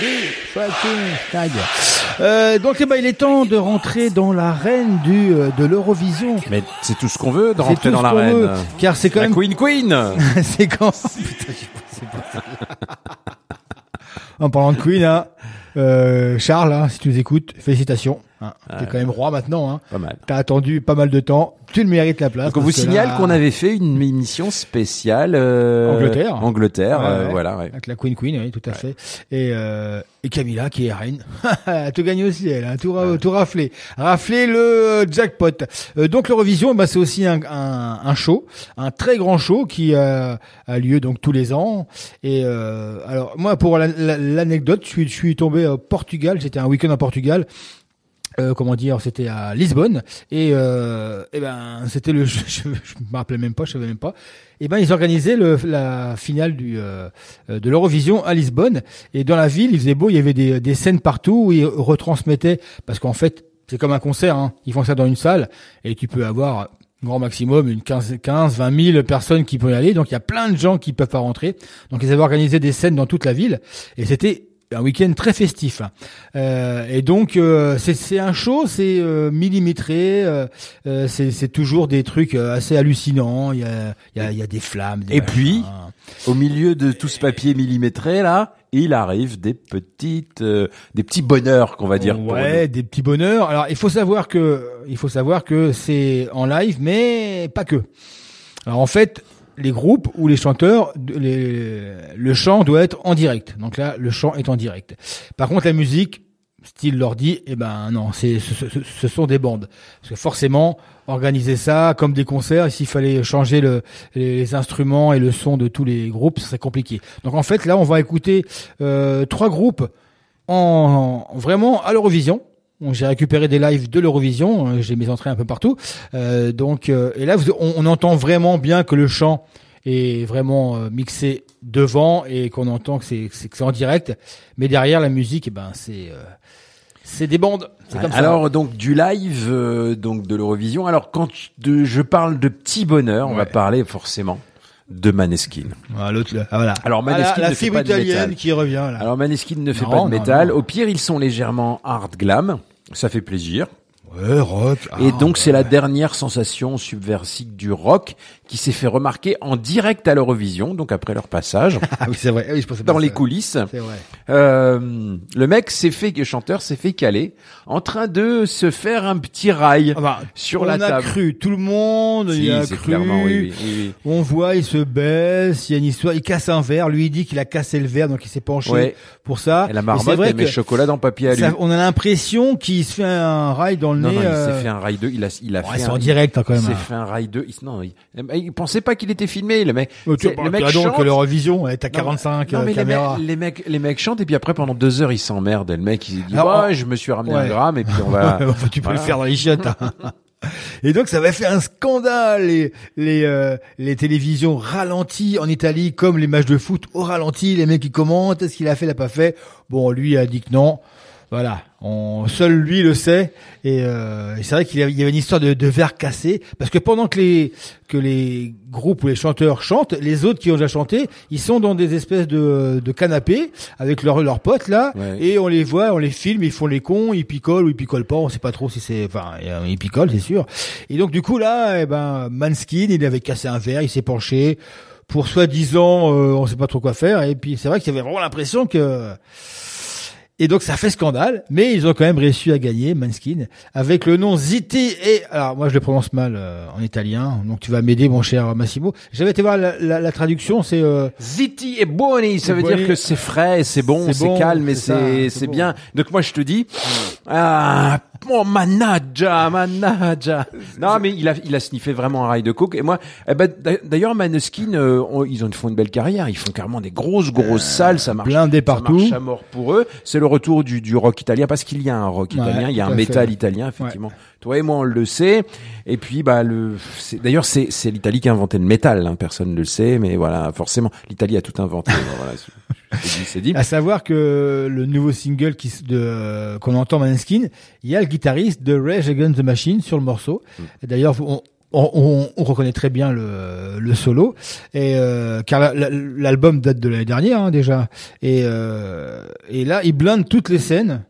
Deep fucking tiger! Euh, donc, eh ben, il est temps de rentrer dans l'arène du euh, de l'Eurovision. Mais c'est tout ce qu'on veut de rentrer tout dans ce qu'on veut. Car c'est quand La même Queen Queen. c'est quand Putain, j'ai pas- c'est pas- En parlant de Queen, hein, euh, Charles, hein, si tu nous écoutes, félicitations. Hein, T'es quand même roi maintenant. Hein. Pas mal. T'as attendu pas mal de temps. Tu le mérites la place. Donc on vous signale là- qu'on avait fait une émission spéciale euh, Angleterre. Angleterre, Ouais, euh, ouais. voilà. ouais. Avec la Queen Queen, oui, tout à fait. Et, euh, et Camilla, qui est reine. elle te gagne aussi, elle a tout, ra- tout raflé. Raflé le euh, jackpot. Euh, donc l'Eurovision, bah, c'est aussi un, un, un show, un très grand show qui euh, a lieu donc tous les ans. Et euh, alors moi, pour la- la- l'anecdote, je suis, je suis tombé au Portugal. J'étais un week-end à Portugal. Euh, comment dire, c'était à Lisbonne et, euh, et ben c'était le, je, je, je me rappelais même pas, je savais même pas. Et ben ils organisaient le, la finale du euh, de l'Eurovision à Lisbonne et dans la ville il faisait beau, il y avait des, des scènes partout où ils retransmettaient parce qu'en fait c'est comme un concert, hein. ils font ça dans une salle et tu peux avoir grand maximum une 15, 15, 20 000 personnes qui peuvent y aller. Donc il y a plein de gens qui peuvent pas rentrer. Donc ils avaient organisé des scènes dans toute la ville et c'était un week-end très festif. Euh, et donc euh, c'est un show, c'est euh, millimétré, euh, euh, c'est toujours des trucs euh, assez hallucinants. Il y a y a, y a des flammes. Des Et machins. puis, au milieu de tout ce papier millimétré là, il arrive des petites, euh, des petits bonheurs qu'on va dire. Ouais, des petits bonheurs. Alors il faut savoir que il faut savoir que c'est en live, mais pas que. Alors en fait, les groupes ou les chanteurs, le chant doit être en direct. Donc là, le chant est en direct. Par contre, la musique, style l'ordi, eh ben non, c'est ce, sont des bandes. Parce que forcément, organiser ça comme des concerts, s'il fallait changer le, les, instruments et le son de tous les groupes, ce serait compliqué. Donc en fait, là, on va écouter euh, trois groupes en- vraiment à l'Eurovision. J'ai récupéré des lives de l'Eurovision, euh, j'ai mes entrées un peu partout. Euh, donc, euh, et là, on, on entend vraiment bien que le chant est vraiment euh, mixé devant et qu'on entend que c'est en direct. Mais derrière la musique, eh ben c'est euh, c'est des bandes. Ça. Alors donc du live euh, donc de l'Eurovision. Alors quand je- de- je parle de petits bonheurs, on va parler forcément de Maneskin. Ah, l'autre. Ah, voilà. Alors Ah, la- Maneskin la ne fait pas de italienne métal. qui revient, là. Alors Maneskin ne fait Non, pas de non, métal. non. Au pire, ils sont légèrement hard glam. Ça fait plaisir. Ouais, rock. Et Ah, donc c'est la dernière sensation subversive du rock qui s'est fait remarquer en direct à l'Eurovision, donc après leur passage. Ah oui, c'est vrai. Ah oui, je pensais pas dans les ça. coulisses. C'est vrai. Euh, le mec s'est fait, le chanteur s'est fait caler en train de se faire un petit rail sur on la a table. cru, tout le monde Si, y a cru. oui, oui. On voit, il se baisse, il y a une histoire, il casse un verre, lui il dit qu'il a cassé le verre, donc il s'est penché Ouais. pour ça. Et la marmotte, vrai elle met chocolat dans papier à lui. ça- on a l'impression qu'il se fait un rail dans le Non, nez. non, il euh, s'est fait un rail 2, il a, il a Ouais, fait c'est un, en direct, hein, quand même, Il s'est hein. fait un rail 2, il, non, il, il pensait pas qu'il était filmé, le mec. Oh, tu- bah, le mec donc chante. que l'Eurovision, est à Non, 45 non, euh, mais les caméras. mecs, les mecs, les mecs chantent et puis après pendant deux heures ils s'emmerdent. Et le mec il dit Alors, ouais, je me suis ramené ouais. un gramme et puis on va. Tu peux Voilà. le faire dans les chiottes. hein. Et donc ça va faire un scandale les les euh, les télévisions ralenties en Italie comme les matchs de foot au ralenti les mecs qui commentent est-ce qu'il a fait l'a pas fait? Bon lui a dit que non voilà on seul lui le sait. Et, euh, et c'est vrai qu'il y avait une histoire de, de verre cassé. Parce que pendant que les que les groupes ou les chanteurs chantent les autres qui ont déjà chanté ils sont dans des espèces de de canapés avec leurs leurs potes là. Ouais. et on les voit on les filme ils font les cons ils picolent ou ils picolent pas on sait pas trop si c'est enfin ils picolent c'est sûr. Et donc du coup là eh ben Manskin il avait cassé un verre il s'est penché. Pour soi-disant euh, on sait pas trop quoi faire. Et puis c'est vrai qu'il y avait vraiment l'impression que et donc ça fait scandale, mais ils ont quand même réussi à gagner Manskin avec le nom Ziti et alors moi je le prononce mal euh, en italien, donc tu vas m'aider mon cher Massimo. J'avais été voir la, la, la traduction, c'est euh, Ziti et Boni, ça Et veut Boni. dire que c'est frais, c'est bon, C'est bon, calme et c'est bon. bien. Donc moi je te dis, ah, oh, manaja, manaja. Non mais il a il a sniffé vraiment un rail de coke et moi, eh ben, d'a- d'ailleurs Maneskin, euh, on- ils ont font une belle carrière, ils font carrément des grosses grosses salles, ça marche, blindé ça partout. marche à mort pour eux. C'est le retour du du rock italien parce qu'il y a un rock Ouais, italien, il y a un métal italien effectivement. Toi et moi on le sait. Et puis bah le, c'est- d'ailleurs c'est c'est l'Italie qui a inventé le métal, hein, personne ne le sait, mais voilà forcément l'Italie a tout inventé. voilà, c'est dit. À savoir que le nouveau single qui s- de euh, qu'on entend Maneskin, il y a le guitariste de Rage Against the Machine sur le morceau. Et D'ailleurs, on, on, on- on reconnaît très bien le, le solo, et euh, car la- la- l'album date de l'année dernière hein, déjà. Et, euh, et là, ils blindent toutes les scènes.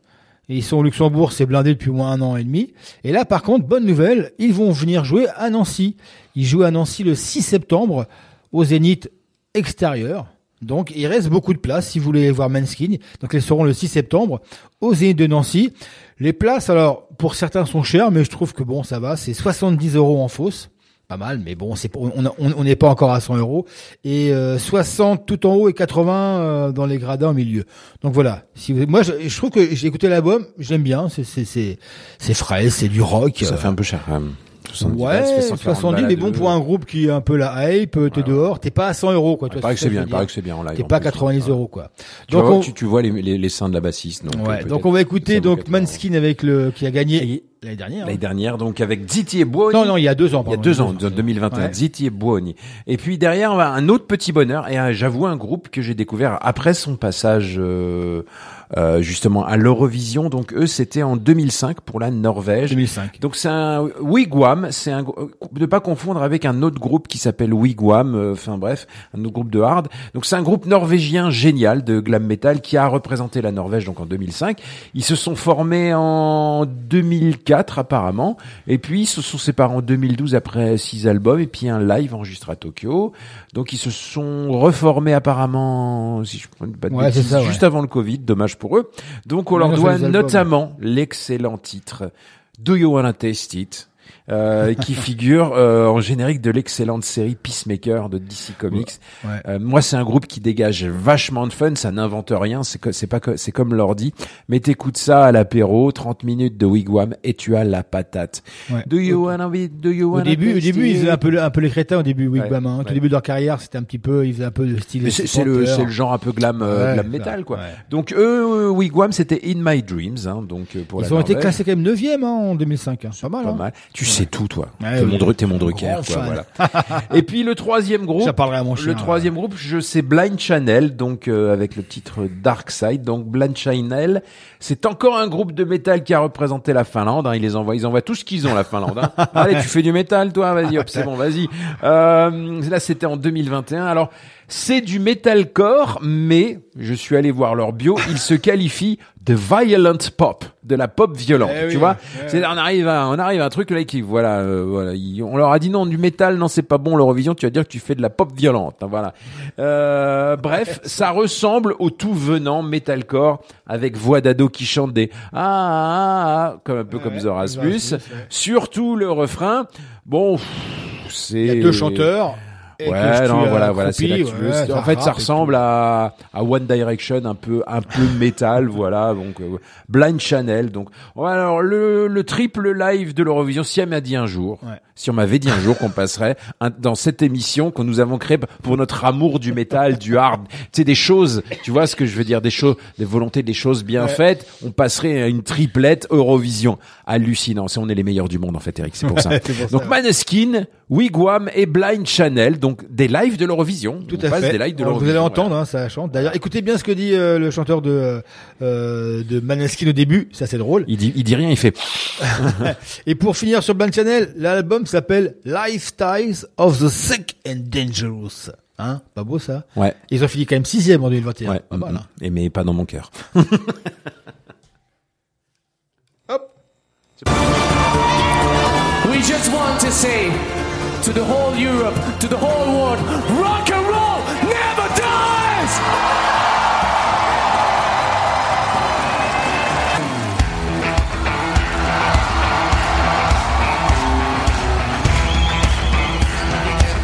Et ils sont au Luxembourg, c'est blindé depuis au moins un an et demi. Et là, par contre, bonne nouvelle, ils vont venir jouer à Nancy. Ils jouent à Nancy le 6 septembre au Zénith extérieur. Donc il reste beaucoup de places si vous voulez voir Manskin. Donc elles seront le 6 septembre au Zénith de Nancy. Les places, alors pour certains sont chères, mais je trouve que bon ça va. C'est 70 euros en fosse. Pas mal, mais bon, c'est on a- on n'est pas encore à 100 euros et euh, 60 tout en haut et 80 euh, dans les gradins au milieu. Donc voilà. Si moi, je, trouve que j'ai écouté l'album, j'aime bien. C'est c'est c'est frais, c'est du rock. Ça fait un peu cher quand même. 70 Ouais, balles, ça fait 140 70, balles à mais bon, pour un groupe qui est un peu la hype, t'es dehors, t'es pas à 100 euros, quoi. Il paraît que c'est bien, il paraît que c'est bien en live. T'es pas à plus. 90 euros, quoi. Tu, Donc, vois, on, tu, tu vois les, les, les seins de la bassiste. Donc, ouais, euh, donc on va écouter donc 80 Manskin avec le, qui a gagné l'année dernière. L'année dernière, donc avec Ziti et Buoni. Non, non, il y a deux ans, Il y a pardon. deux ans, en 2021. Ouais. Ziti et Buoni. Et puis derrière, on va un autre petit bonheur. Et j'avoue, un groupe que j'ai découvert après son passage, euh, euh, justement, à l'Eurovision. Donc eux, c'était en 2005 pour la Norvège. 2005. Donc c'est un Wigwam. C'est un, gr- ne pas confondre avec un autre groupe qui s'appelle Wigwam. euh, Enfin bref, un autre groupe de hard. Donc c'est un groupe norvégien génial de glam metal qui a représenté la Norvège donc en 2005. Ils se sont formés en 2004 apparemment, et puis ils se sont séparés en 2012 après six albums et puis un live enregistré à Tokyo. Donc ils se sont reformés apparemment, si je ne dis pas de Ouais, bêtises, ça, ouais. juste avant le Covid. Dommage pour eux. Donc on leur doit notamment l'excellent titre Do You Wanna Taste It? Euh, qui figure euh, en générique de l'excellente série Peacemaker de DC Comics. Ouais. Euh, moi, c'est un groupe qui dégage vachement de fun. Ça n'invente rien. C'est pas c'est comme l'ordi. Mais t'écoutes ça à l'apéro, 30 minutes de wigwam et tu as la patate. Ouais. Do you wanna be, do you Au wanna début, au début, ils faisaient un peu, un peu les crétins au début, Wigwam, hein. Au début de leur carrière, c'était un petit peu, ils faisaient un peu de style. C'est le, c'est le genre un peu glam, euh, glam metal, quoi. ouais. Donc eux, euh, Wigwam, c'était In My Dreams, hein, donc euh, pour Ils la ont été classés quand même 9e, hein, en 2005, hein. Pas mal, Pas hein. mal. Tu sais tout, toi. Ouais, t'es oui. mon, Drucker, quoi. Voilà. Et puis le troisième groupe. Ça parlerait à mon chien, Le troisième groupe, je sais Blind Channel, donc euh, avec le titre Dark Side. Donc Blind Channel, c'est encore un groupe de métal qui a représenté la Finlande. hein. Ils les envoient, ils envoient tout ce qu'ils ont la Finlande. hein. Allez, tu fais du métal, toi, vas-y, hop, c'est bon, vas-y. Euh, là, c'était en 2021. Alors. C'est du metalcore, mais je suis allé voir leur bio. Ils se qualifient de violent pop, de la pop violente. Eh tu oui, vois, eh c'est on arrive à on arrive à un truc là qui voilà euh, voilà ils- on leur a dit non du métal non c'est pas bon l'Eurovision tu vas dire que tu fais de la pop violente hein, voilà euh, bref ça ressemble au tout venant metalcore avec voix d'ado qui chante des ah, ah, ah comme un peu comme ouais. surtout le refrain bon c'est Il y a deux chanteurs. Et que Ouais, je non, suis voilà, voilà, c'est veux. ouais, En fait, ça ressemble à, à One Direction, un peu, un peu métal, voilà. Donc, euh, Blind Channel. Donc, ouais, alors le, le triple live de l'Eurovision. Si elle m'a dit un jour, Ouais. si on m'avait dit un jour qu'on passerait un- dans cette émission que nous avons créée pour notre amour du métal, du hard, tu sais des choses, tu vois ce que je veux dire, des choses, des volontés, des choses bien Ouais. faites. On passerait à une triplette Eurovision. Hallucinant. C'est on est les meilleurs du monde en fait, Eric. C'est pour ça. Pour donc. Maneskin, Wigwam et Blind Channel. Donc des lives de l'Eurovision. Tout On à passe fait. des lives de Alors, l'Eurovision. vous allez entendre, hein, ça chante. D'ailleurs, écoutez bien ce que dit euh, le chanteur de euh, de Maneskin au début, ça c'est drôle. Il dit, il dit rien, il fait. Et pour finir sur Blind Channel, l'album s'appelle Lifestyles of the Sick and Dangerous. Hein, pas beau ça? Ouais. Ils ont fini quand même sixième en 2021. Ouais. Pas mal, hein. Et mais pas dans mon cœur. We just want to say to the whole Europe, to the whole world, rock and roll never dies!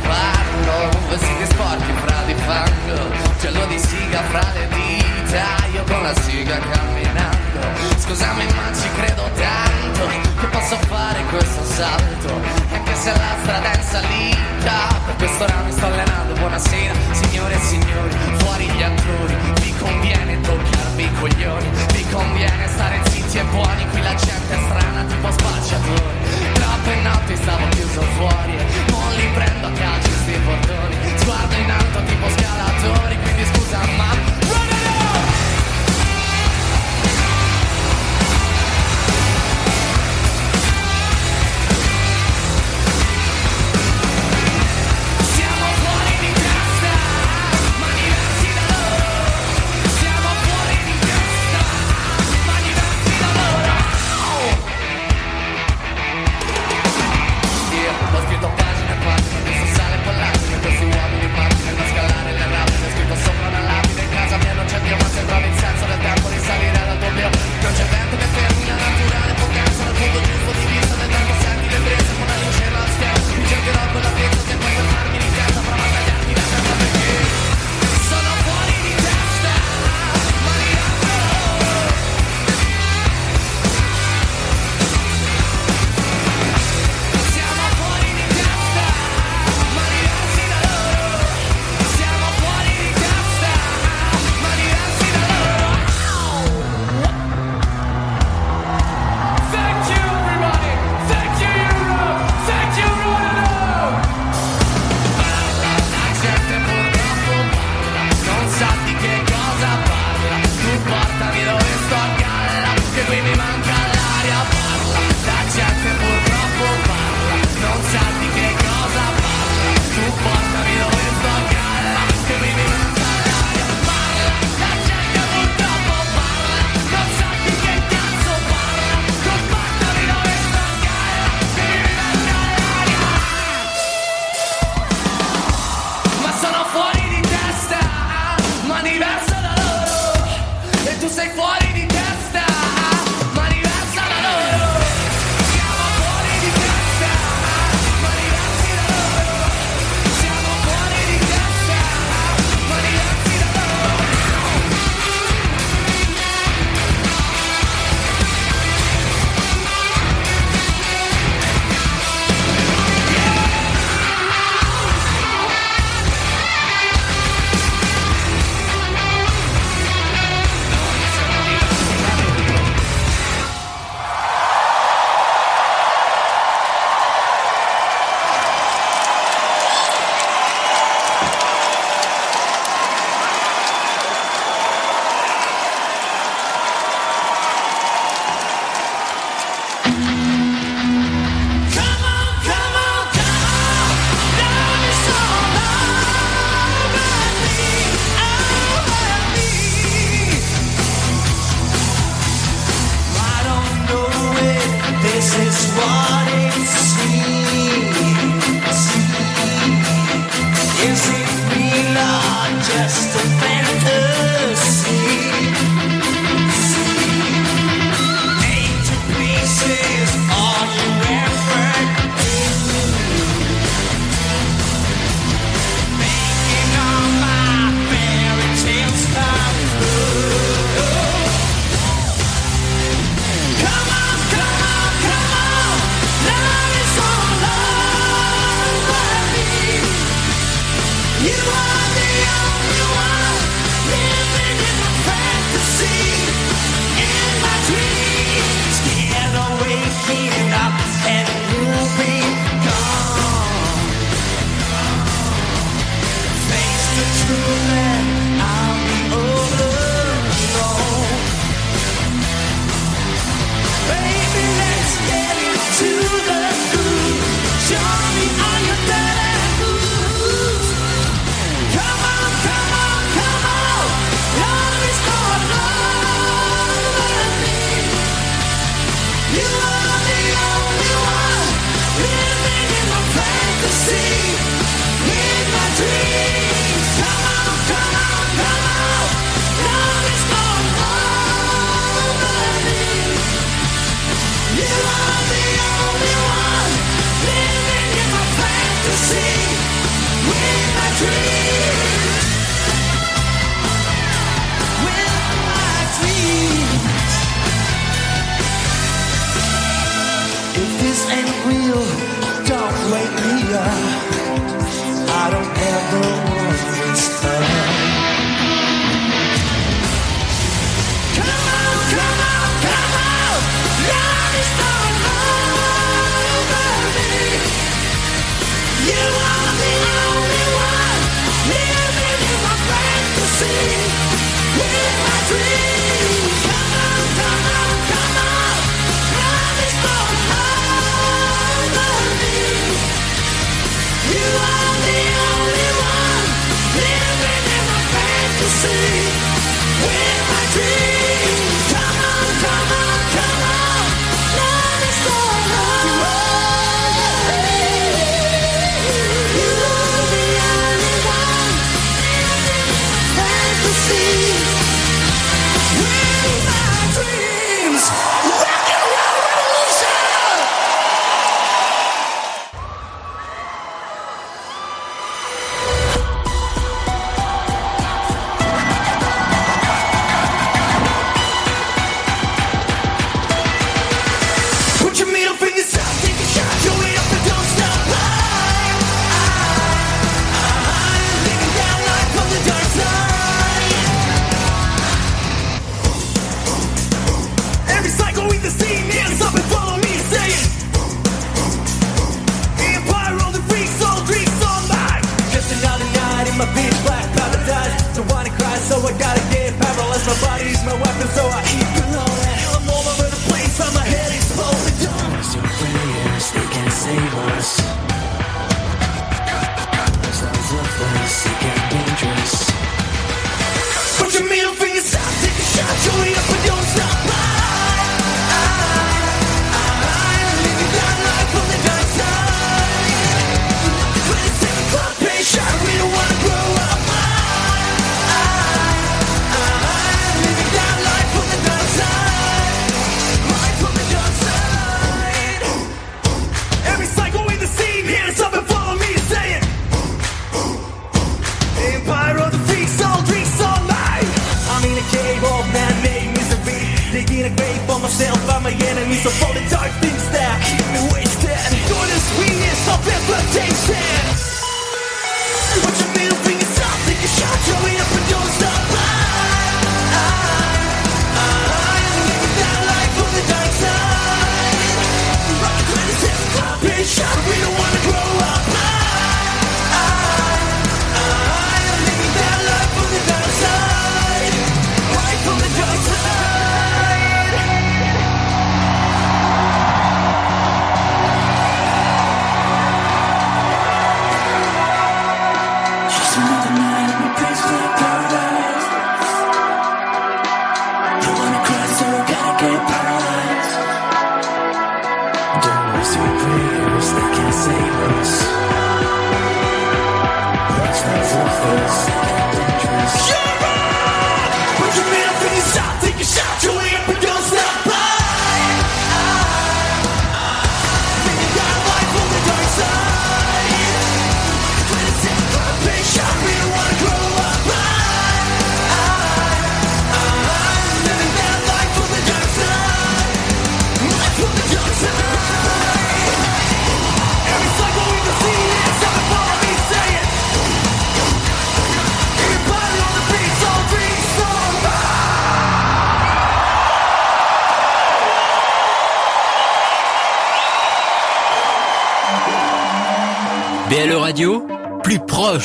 Parlo, vestiti sporchi fra di fango Gelo di siga fra le dita Io con la siga camminando Scusami ma ci credo tanto Che posso fare questo salto se la strada è salita Per questo ora mi sto allenando Buonasera signore e signori Fuori gli attori Vi conviene toccarvi i coglioni Vi conviene stare zitti e buoni Qui la gente è strana tipo spacciatori. Troppe notti stavo chiuso fuori Non li prendo a calci sti portoni. Sguardo in alto tipo scalatori Quindi scusa ma Pull the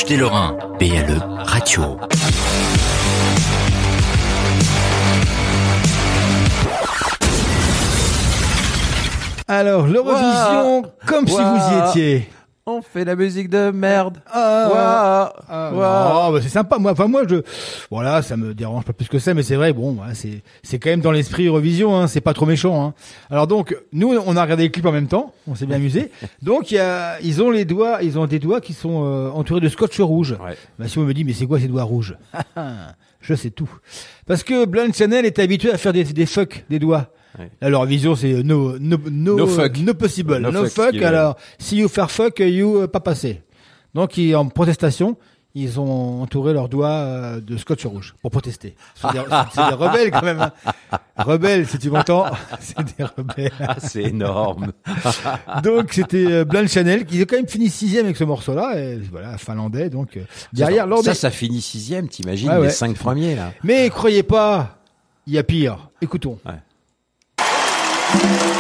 des Lorrains. BLE Radio. Alors, l'Eurovision, comme si vous y étiez. On fait la musique de merde. Ah, ah, bah, c'est sympa. Moi, enfin moi, je, voilà, ça me dérange pas plus que ça, mais c'est vrai. Bon, voilà, c'est, c'est quand même dans l'esprit Eurovision. Hein, c'est pas trop méchant. Hein. Alors donc, nous, on a regardé le clip en même temps. On s'est bien amusé. Donc, il y a, ils ont les doigts, ils ont des doigts qui sont euh, entourés de scotch rouge. Bah, si on me dit, mais c'est quoi ces doigts rouges? Je sais tout. Parce que Blanche Chanel est habitué à faire des, des fuck des doigts. Là, leur vision, c'est no, no, no, No fuck. no possible. No No, fuck, est- alors, si you faire fuck, you euh, pas passer. Donc, ils, en protestation, ils ont entouré leurs doigts euh, de scotch rouge pour protester. C'est des, rebelles quand même. hein. Rebelles, si tu m'entends, c'est des rebelles. Ah, c'est énorme. donc, c'était euh, Blanche Chanel qui a quand même fini sixième avec ce morceau-là. Et voilà, finlandais. Donc, euh, derrière, lors ça, des- ça finit sixième, t'imagines, Ouais, ouais. les cinq premiers, là. Mais croyez pas, il y a pire. Écoutons. It's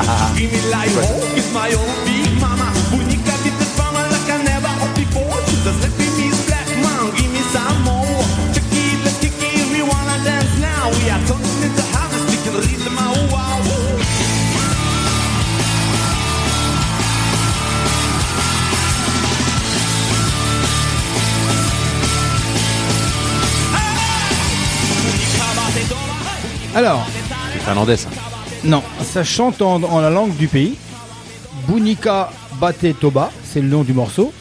Give me like oh, it's my own beat, mama. Monica beat the drummer like I never before. Just let me miss black man, give me some more. Check it, let's kick it, we wanna dance now. We are turning into harvest, we can lead them out. Wow. Alors, C'est finlandais, ça. Non, ça chante en, en la langue du pays. Bunika Bate Toba, c'est le nom du morceau.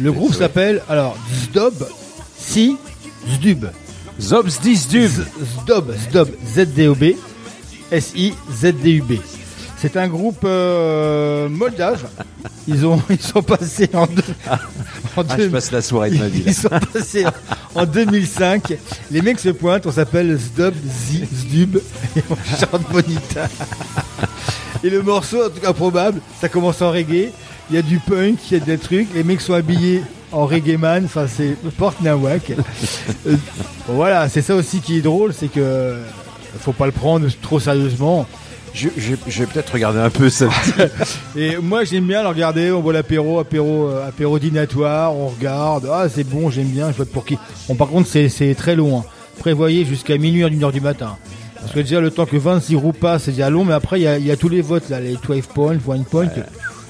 Le groupe s'appelle alors Zdob Si Zdub. Zob Zdub. Zdob, Zdob, Z-D-O-B, S-I-Z-D-U-B. C'est un groupe euh, moldave. Ils ont, ils sont passés en deux, en Ah, je passe la soirée de ma vie, là. Ils sont passés en 2005. Les mecs se pointent, on s'appelle Zdub, Zdub, et on chante Bonita. Et le morceau, en tout cas probable, ça commence en reggae. Il y a du punk, il y a des trucs. Les mecs sont habillés en reggae man. Enfin, c'est porte nawak. Euh, voilà, c'est ça aussi qui est drôle, c'est que euh, faut pas le prendre trop sérieusement. Je, je, je vais peut-être regarder un peu ça. Et moi j'aime bien le regarder, on voit l'apéro, apéro, euh, apéro dînatoire, on regarde, ah c'est bon, j'aime bien, je vote pour qui? Bon par contre c'est très long, hein. prévoyez jusqu'à minuit, une heure du matin. Parce que déjà le temps que 26 roues passent, c'est déjà long, mais après il y a, il y a tous les votes là, les 12 points, 1 point.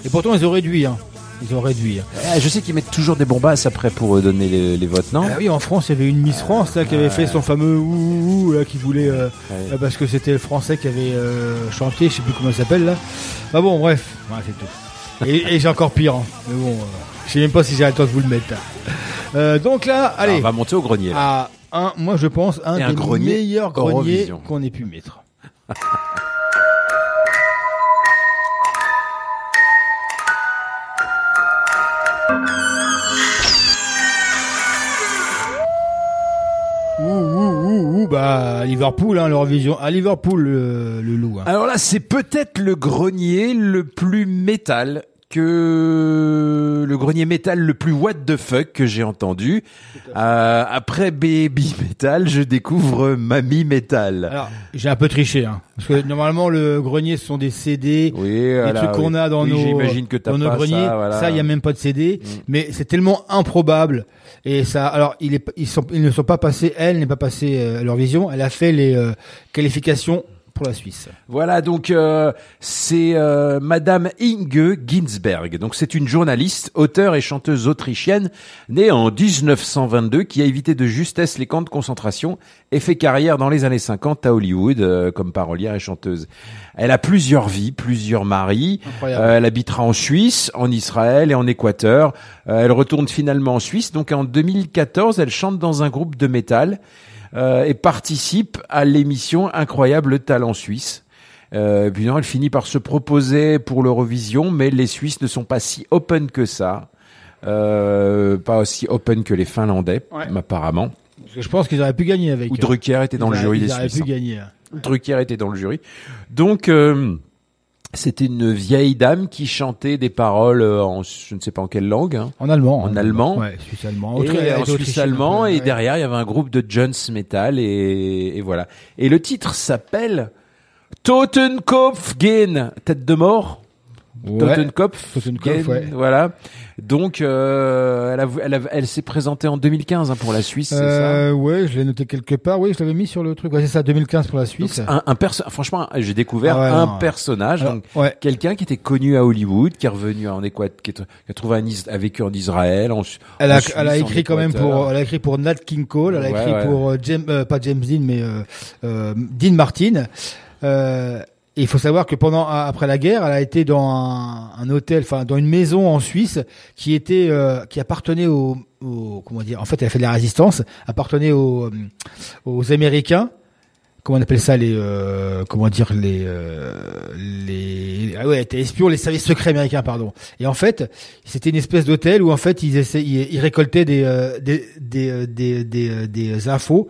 Et pourtant ils ont réduit, hein. Ils ont réduit. Eh, je sais qu'ils mettent toujours des bombasses après pour euh, donner les, les votes, non? Ah oui, en France, il y avait une Miss France là, qui avait fait son fameux ouh, ouh, ouh, là, qui voulait euh, euh, parce que c'était le Français qui avait euh, chanté, je sais plus comment il s'appelle là. Bah bon, bref, voilà, c'est tout. Et, et j'ai encore pire. hein. Mais bon, euh, je sais même pas si j'ai le temps de vous le mettre. là. Euh, donc là, allez. on va monter au grenier. là. À un, moi je pense un Et des un grenier meilleurs greniers qu'on ait pu mettre. ouh, bah, Liverpool, hein, l'Eurovision. À Liverpool, le, le loup. hein. Alors là, c'est peut-être le grenier le plus métal que le grenier métal le plus what the fuck que j'ai entendu. Euh, après Baby Metal, je découvre Mamie Metal. Alors, j'ai un peu triché, hein. Parce que normalement, le grenier, ce sont des CD, Oui, des voilà, trucs qu'on oui. a dans Oui, nos, que dans nos greniers. ça, voilà. il y a même pas de CD. Mais c'est tellement improbable. Et ça, alors, il est, ils sont, ils ne sont pas passés, elle n'est pas passée euh, à leur vision. Elle a fait les euh, qualifications pour la Suisse. Voilà, donc euh, c'est euh, Madame Inge Ginsberg. Donc c'est une journaliste, auteure et chanteuse autrichienne née en 1922 qui a évité de justesse les camps de concentration et fait carrière dans les années 50 à Hollywood euh, comme parolière et chanteuse. Elle a plusieurs vies, plusieurs maris. Euh, elle habitera en Suisse, en Israël et en Équateur. Euh, elle retourne finalement en Suisse. Donc en 2014, elle chante dans un groupe de métal euh, et participe à l'émission Incroyable Talent Suisse. Euh, puis non, elle finit par se proposer pour l'Eurovision, mais les Suisses ne sont pas si open que ça. Euh, pas aussi open que les Finlandais, Ouais. apparemment. Parce que je pense qu'ils auraient pu gagner avec. Ou Drucker était dans Ils le jury ils des auraient Suisses. pu hein. gagner. Drucker était dans le jury. Donc, euh, C'était une vieille dame qui chantait des paroles euh, en je ne sais pas en quelle langue. hein. En allemand. En allemand. Ouais, suisse allemand. Et en suisse allemand et derrière il y avait un groupe de Jones Metal et, et voilà. Et le titre s'appelle Totenkopfgen, tête de mort. Ouais. Totenkopf, Totenkopf, ouais. voilà. Donc euh, elle, a, elle, a- elle s'est présentée en 2015 hein, pour la Suisse, c'est ça? Euh, ouais, je l'ai noté quelque part. Oui, je l'avais mis sur le truc. Ouais, c'est ça, 2015 pour la Suisse. un, un perso- franchement, j'ai découvert Ah ouais, un non. personnage, Alors, donc ouais. quelqu'un qui était connu à Hollywood, qui est revenu en Équateur, qui, a trouvé un Is- a vécu en Israël. En, Elle en a, Suisse, elle a écrit quand même pour, elle a écrit pour Nat King Cole, elle a Ouais, écrit pour euh, James, euh, pas James Dean, mais euh, euh, Dean Martin. Euh, et il faut savoir que pendant après la guerre, elle a été dans un, un hôtel, enfin dans une maison en Suisse qui était, euh, qui appartenait aux, aux- comment dire, en fait, elle a fait de la résistance, appartenait aux, euh, aux Américains. Comment on appelle ça les, euh, comment dire les, euh, les, ah ouais, elle était espion, les services secrets américains, pardon. Et en fait, c'était une espèce d'hôtel où en fait ils essaient, ils, ils récoltaient des, euh, des, des, euh, des, euh, des infos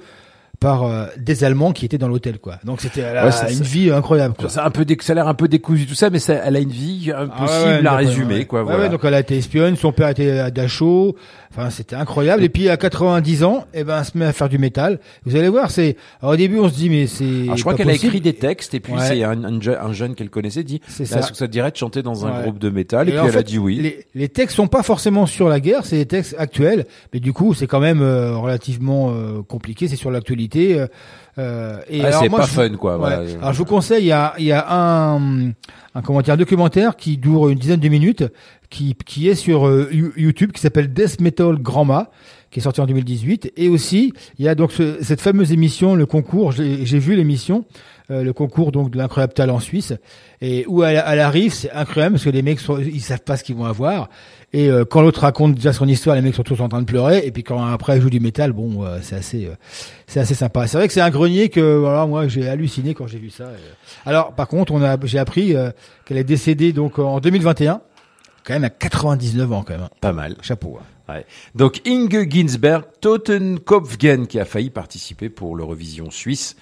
par euh, des Allemands qui étaient dans l'hôtel, quoi. Donc c'était elle a Ouais, ça- une vie incroyable. Quoi. Ça, a un peu déc- ça a l'air un peu décousu tout ça, mais ça, elle a une vie Ah ouais, impossible ouais, à résumer, quoi. Voilà. ouais, donc elle a été espionne, son père était à Dachau. Enfin, c'était incroyable. Et puis à 90 ans, eh ben, elle se met à faire du métal. Vous allez voir, c'est. au début, on se dit mais c'est. Je crois qu'elle a écrit des textes et puis c'est un, un, je- un jeune qu'elle connaissait dit C'est Là, ça. que ça te dirait de chanter dans un groupe de métal et, puis elle a dit oui. Les, les textes sont pas forcément sur la guerre, c'est des textes actuels, mais du coup, c'est quand même euh, relativement euh, compliqué. C'est sur l'actualité. Euh, euh, et Ah, c'est pas je- fun, quoi, ouais. Alors je vous conseille, il y a, il y a un, un comment dire, un documentaire qui dure une dizaine de minutes, qui, qui est sur euh, You- YouTube, qui s'appelle Death Metal Grandma, qui est sorti en 2018. Et aussi, il y a donc ce- cette fameuse émission, le concours. J'ai j'ai vu l'émission. euh, le concours donc de l'incroyable talent suisse et où elle, elle arrive c'est incroyable parce que les mecs sont, ils savent pas ce qu'ils vont avoir et euh, quand l'autre raconte déjà son histoire les mecs sont tous en train de pleurer et puis quand après joue du métal bon euh, c'est assez euh, c'est assez sympa c'est vrai que c'est un grenier que voilà moi j'ai halluciné quand j'ai vu ça Et, alors par contre on a j'ai appris euh, qu'elle est décédée donc en 2021 quand même à 99 ans quand même Pas mal. chapeau hein. Ouais. Donc Inge Ginsberg, Totenkopfgen, qui a failli participer pour l'Eurovision suisse.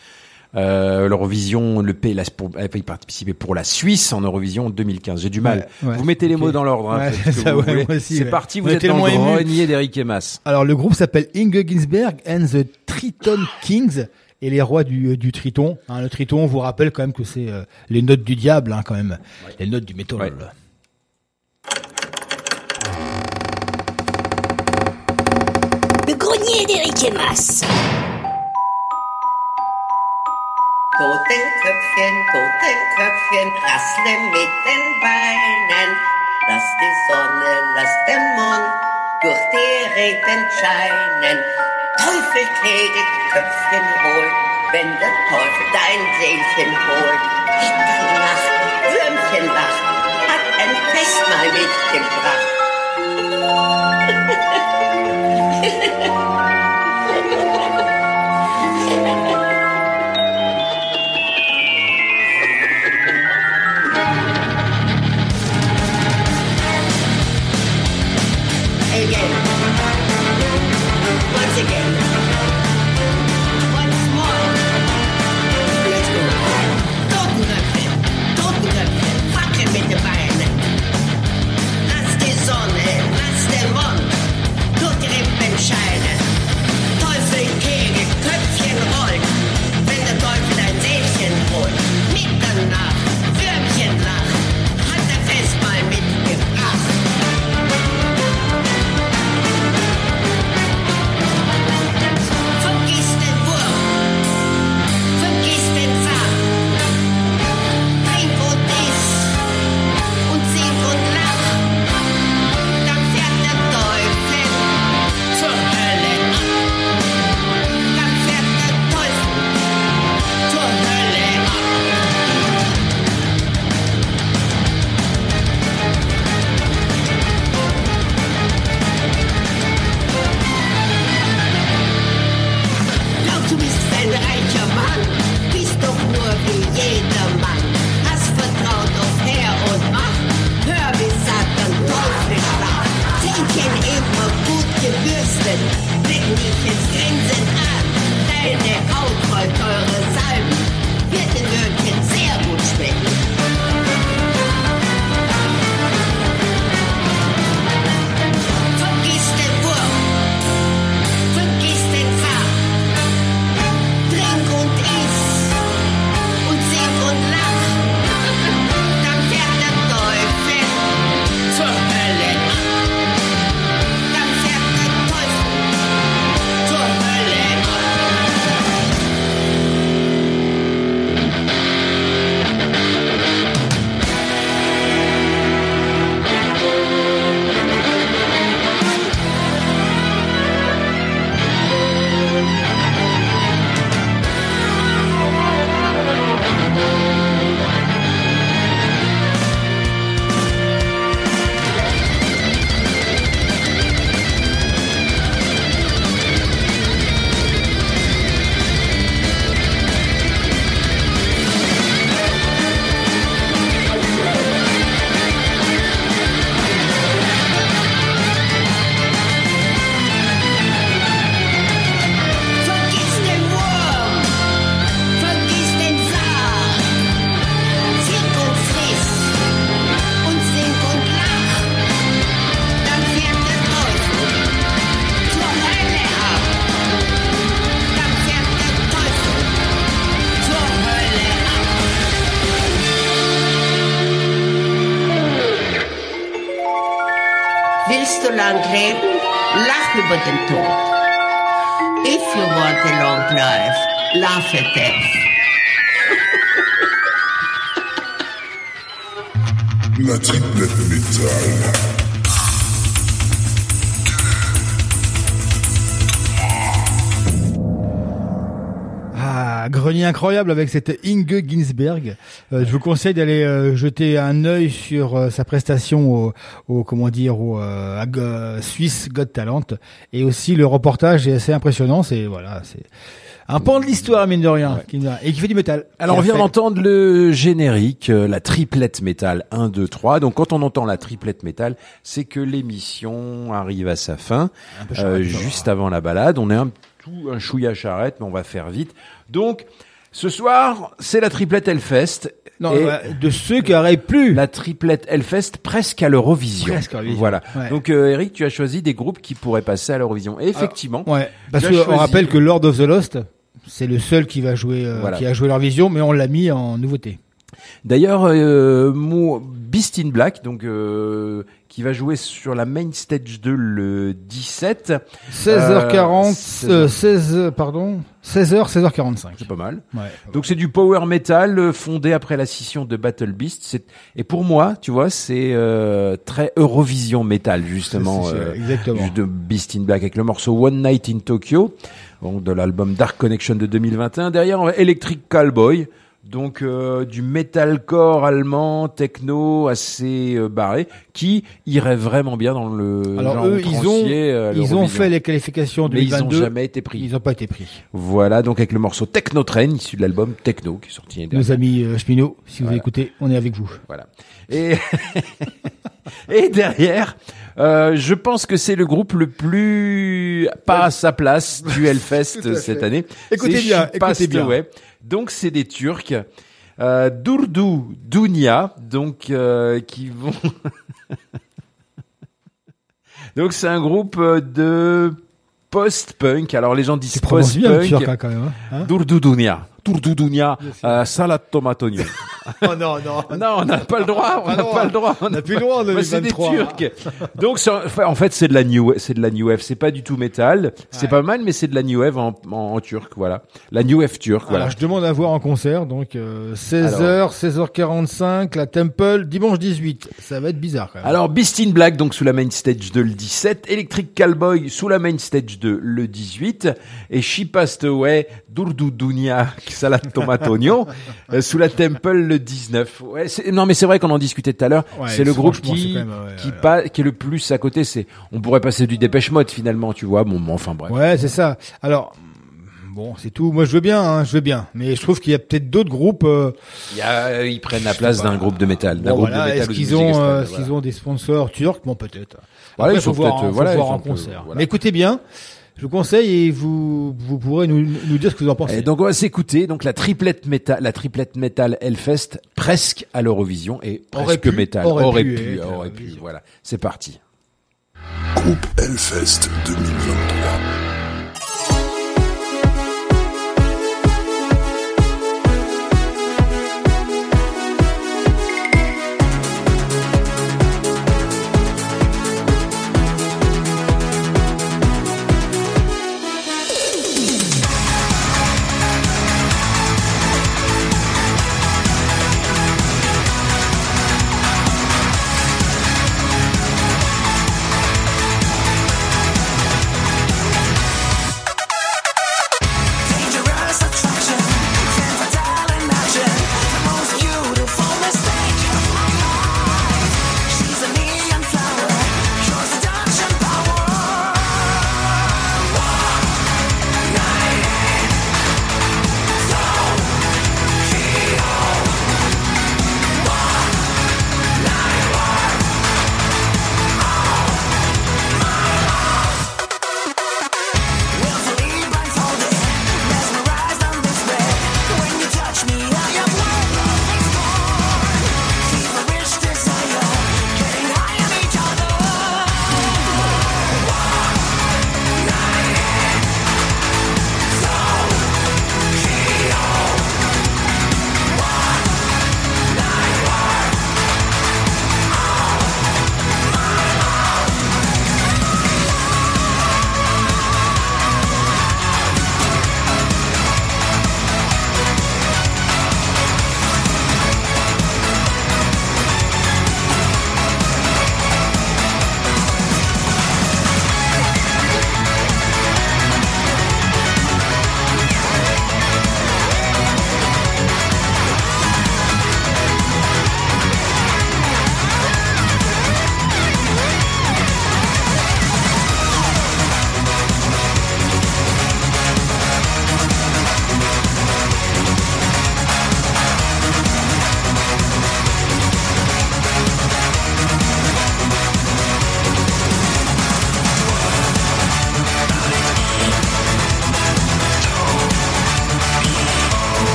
Euh, L'Eurovision, le pays, la- pour- a failli participer pour la Suisse en Eurovision 2015. J'ai du mal. Ouais, ouais. vous mettez les mots dans l'ordre. hein, Ouais, C'est ouais. parti, vous On êtes dans le grenier d'Eric et Mas. Alors le groupe s'appelle Inge Ginsberg and the Triton Kings et les rois du, du Triton. Hein, le Triton, on vous rappelle quand même que c'est euh, les notes du diable hein, quand même, les notes du métal. Ouais. Le grenier d'Eric et Totenköpfchen, Totenköpfchen, rassle mit den Beinen. Lass die Sonne, lass den Mond durch die Reden scheinen. Teufelkegel, Köpfchen holt, wenn der Teufel dein Seelchen holt. Mitternacht, Würmchen lacht, hat ein Festmahl mitgebracht. möglichen Grinsen an. Eine aufrollteure incroyable avec cette Inge Ginsberg. Euh, je vous conseille d'aller euh, jeter un œil sur euh, sa prestation au, au comment dire au euh, à Go- Swiss Got Talent et aussi le reportage est assez impressionnant. C'est voilà, c'est un pan de l'histoire mine de rien et qui fait du métal. Alors on vient d'entendre le générique, euh, la triplette métal 1, 2, 3. Donc quand on entend la triplette métal, c'est que l'émission arrive à sa fin, euh, juste avant la balade. On est un tout un chouïa charrette, mais on va faire vite. Donc ce soir, c'est la triplette Hellfest. Non, Et ouais, de ceux qui auraient plus la triplette Hellfest presque à l'Eurovision. Presque à l'Eurovision, Voilà. ouais. Donc euh, Eric, tu as choisi des groupes qui pourraient passer à l'Eurovision. Et effectivement, Ah, Ouais, parce qu'on choisi- rappelle que Lord of the Lost, c'est le seul qui va jouer, euh, Voilà. qui a joué leur vision, mais on l'a mis en nouveauté. D'ailleurs, euh, Beast in Black, donc euh, qui va jouer sur la main stage 2 le 17. 16h40, Euh, euh, 16, pardon, 16h, 16h45. C'est pas mal. Ouais. Donc c'est du power metal euh, fondé après la scission de Battle Beast. Et pour moi, tu vois, c'est euh, très Eurovision metal justement. Euh, exactement. du- de Beast in Black avec le morceau One Night in Tokyo, donc de l'album Dark Connection de 2021. Derrière, on va Electric Callboy. Donc euh, du metalcore allemand, techno assez euh, barré, qui irait vraiment bien dans le Alors genre eux, ils ont, euh, ils ont fait les qualifications Mais ils 2022. ont jamais été pris. Ils n'ont pas été pris. Voilà, donc avec le morceau Techno Train, issu de l'album Techno, qui est sorti Nos amis euh, Schmino, si vous écoutez, on est avec vous. Voilà. Et, et derrière, euh, je pense que c'est le groupe le plus pas à sa place du Hellfest cette année. Écoutez bien, écoutez bien. Away. Donc c'est des Turcs. Euh, Dunya, donc euh, qui vont. donc c'est un groupe euh, de post-punk. Alors les gens disent post-punk. hein, même, hein. Dunya. Euh, oignon. Oh non, non. Non, on n'a pas le droit, on n'a pas le droit. On n'a plus le droit Bah, c'est des 2023. Turcs. Donc en fait c'est de la new c'est de la new wave, c'est pas du tout métal, c'est pas mal mais c'est de la new wave en, en, en turc, voilà. La new wave turque, voilà. Alors, je demande à voir en concert, donc euh, 16h, 16h45, la Temple, dimanche 18. Ça va être bizarre quand même. Alors Beast in Black donc sous la main stage 2 le 17, Electric Callboy sous la main stage 2 le 18 et She Passed Away Durdu Dunya Salade Tomate Oignon euh, sous la Temple le 19. Ouais, c'est- non mais c'est vrai qu'on en discutait tout à l'heure, Ouais, c'est le groupe qui quand même, ouais, qui pas qui est le plus à côté, c'est on pourrait passer du Dépêche Mode finalement, tu vois. Bon, enfin bref. Ouais, c'est ça. Alors, bon, c'est tout. Moi, je veux bien, hein, je veux bien. Mais je trouve qu'il y a peut-être d'autres groupes. euh, Il y a, euh, ils prennent la place d'un groupe de métal, d'un bon, groupe voilà, de métal Est-ce de qu'ils ont, euh, voilà. des sponsors turcs? Bon, peut-être. Voilà, Après, ils sont voir, peut-être, hein, voilà, voir sont peu- concert. voilà. Mais écoutez bien. Je vous conseille et vous, vous pourrez nous, nous dire ce que vous en pensez. Et donc on va s'écouter donc la triplette métal, la triplette métal Hellfest presque à l'Eurovision et Aurait presque pu, métal aurait aurait pu aurait pu, voilà, c'est parti. Groupe Hellfest 2023.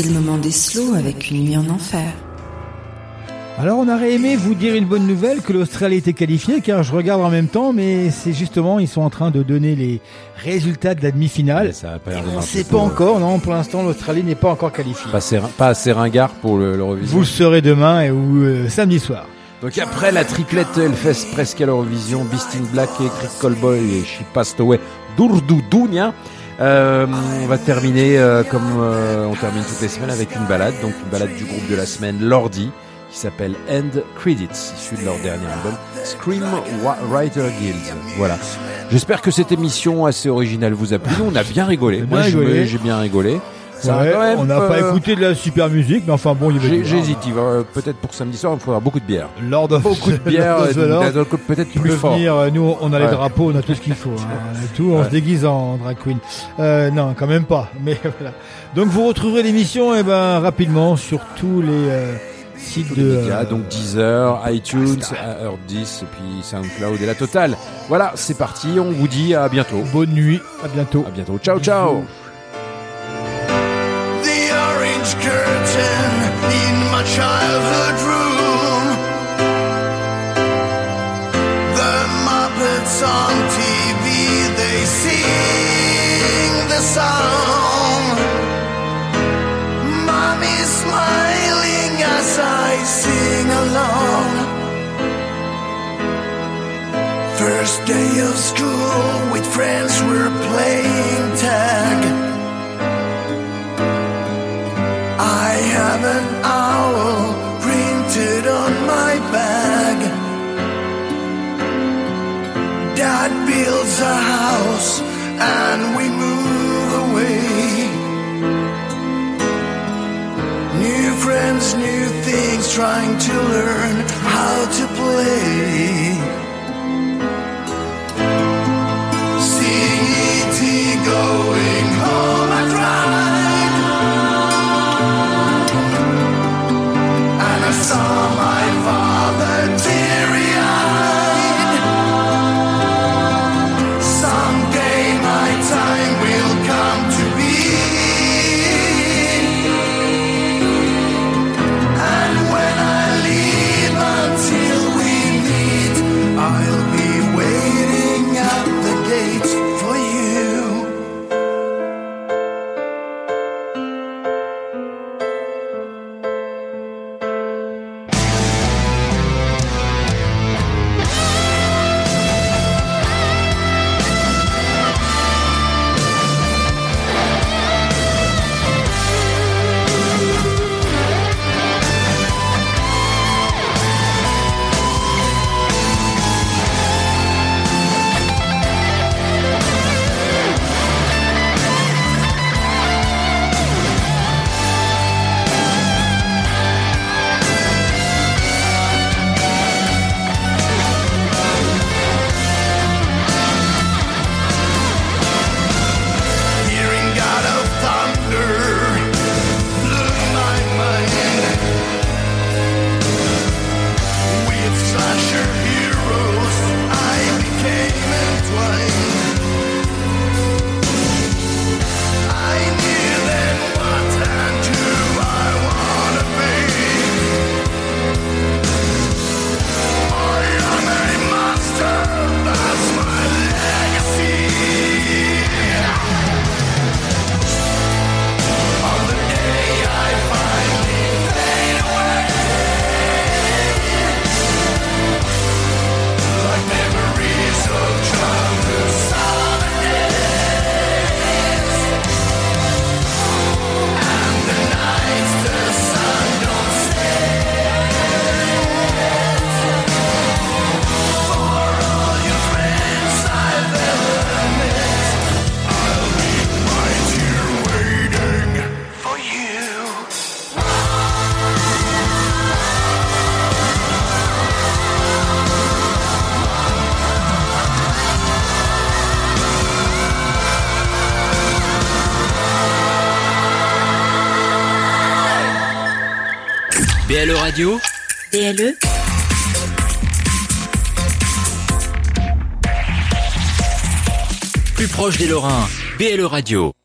C'est le moment des slows avec une nuit en enfer. Alors on aurait aimé vous dire une bonne nouvelle que l'Australie était qualifiée car je regarde en même temps mais c'est justement ils sont en train de donner les résultats de la demi-finale. Ça a pas l'air de On sait pour pas encore non pour l'instant l'Australie n'est pas encore qualifiée. Pas assez, pas assez ringard pour le- l'Eurovision. Vous le saurez demain et ou euh, samedi soir. Donc après la triplette Hellfest presque à l'Eurovision, Beast in Black et Chris Callboy et She Passed Away d'Urdoudonia. Euh, on va terminer euh, comme euh, on termine toutes les semaines avec une balade, donc une balade du groupe de la semaine Lordi qui s'appelle End Credits, issu de leur dernier album Scream Writer Guild. Voilà. J'espère que cette émission assez originale vous a plu. Nous, on a bien rigolé. Moi, j'ai bien rigolé. Ça Ouais, quand même, on n'a pas euh, écouté de la super musique mais enfin bon il y avait J'hésite, il va euh, peut-être pour samedi soir, il faudra beaucoup de bière. Lord of beaucoup de the- bière, donc, peut-être plus fort. venir, euh, nous on a les Ouais. drapeaux, on a tout ce qu'il faut, hein, on a tout, on Ouais. se déguise en drag queen. Euh, non, quand même pas, mais voilà. Donc vous retrouverez l'émission eh ben rapidement sur tous les euh, sites les de médias, euh, donc Deezer, iTunes, Earth 10 et puis SoundCloud et la totale. Voilà, c'est parti, on vous dit à bientôt. Bonne nuit, à bientôt. À bientôt. Ciao ciao. On TV, they sing the song. Smiling as I sing along. First day of school with friends, we're playing tag. I have an owl printed on my bag. A house and we move away. New friends, new things, trying to learn how to play. E.T. going des Lorrains. BLE Radio.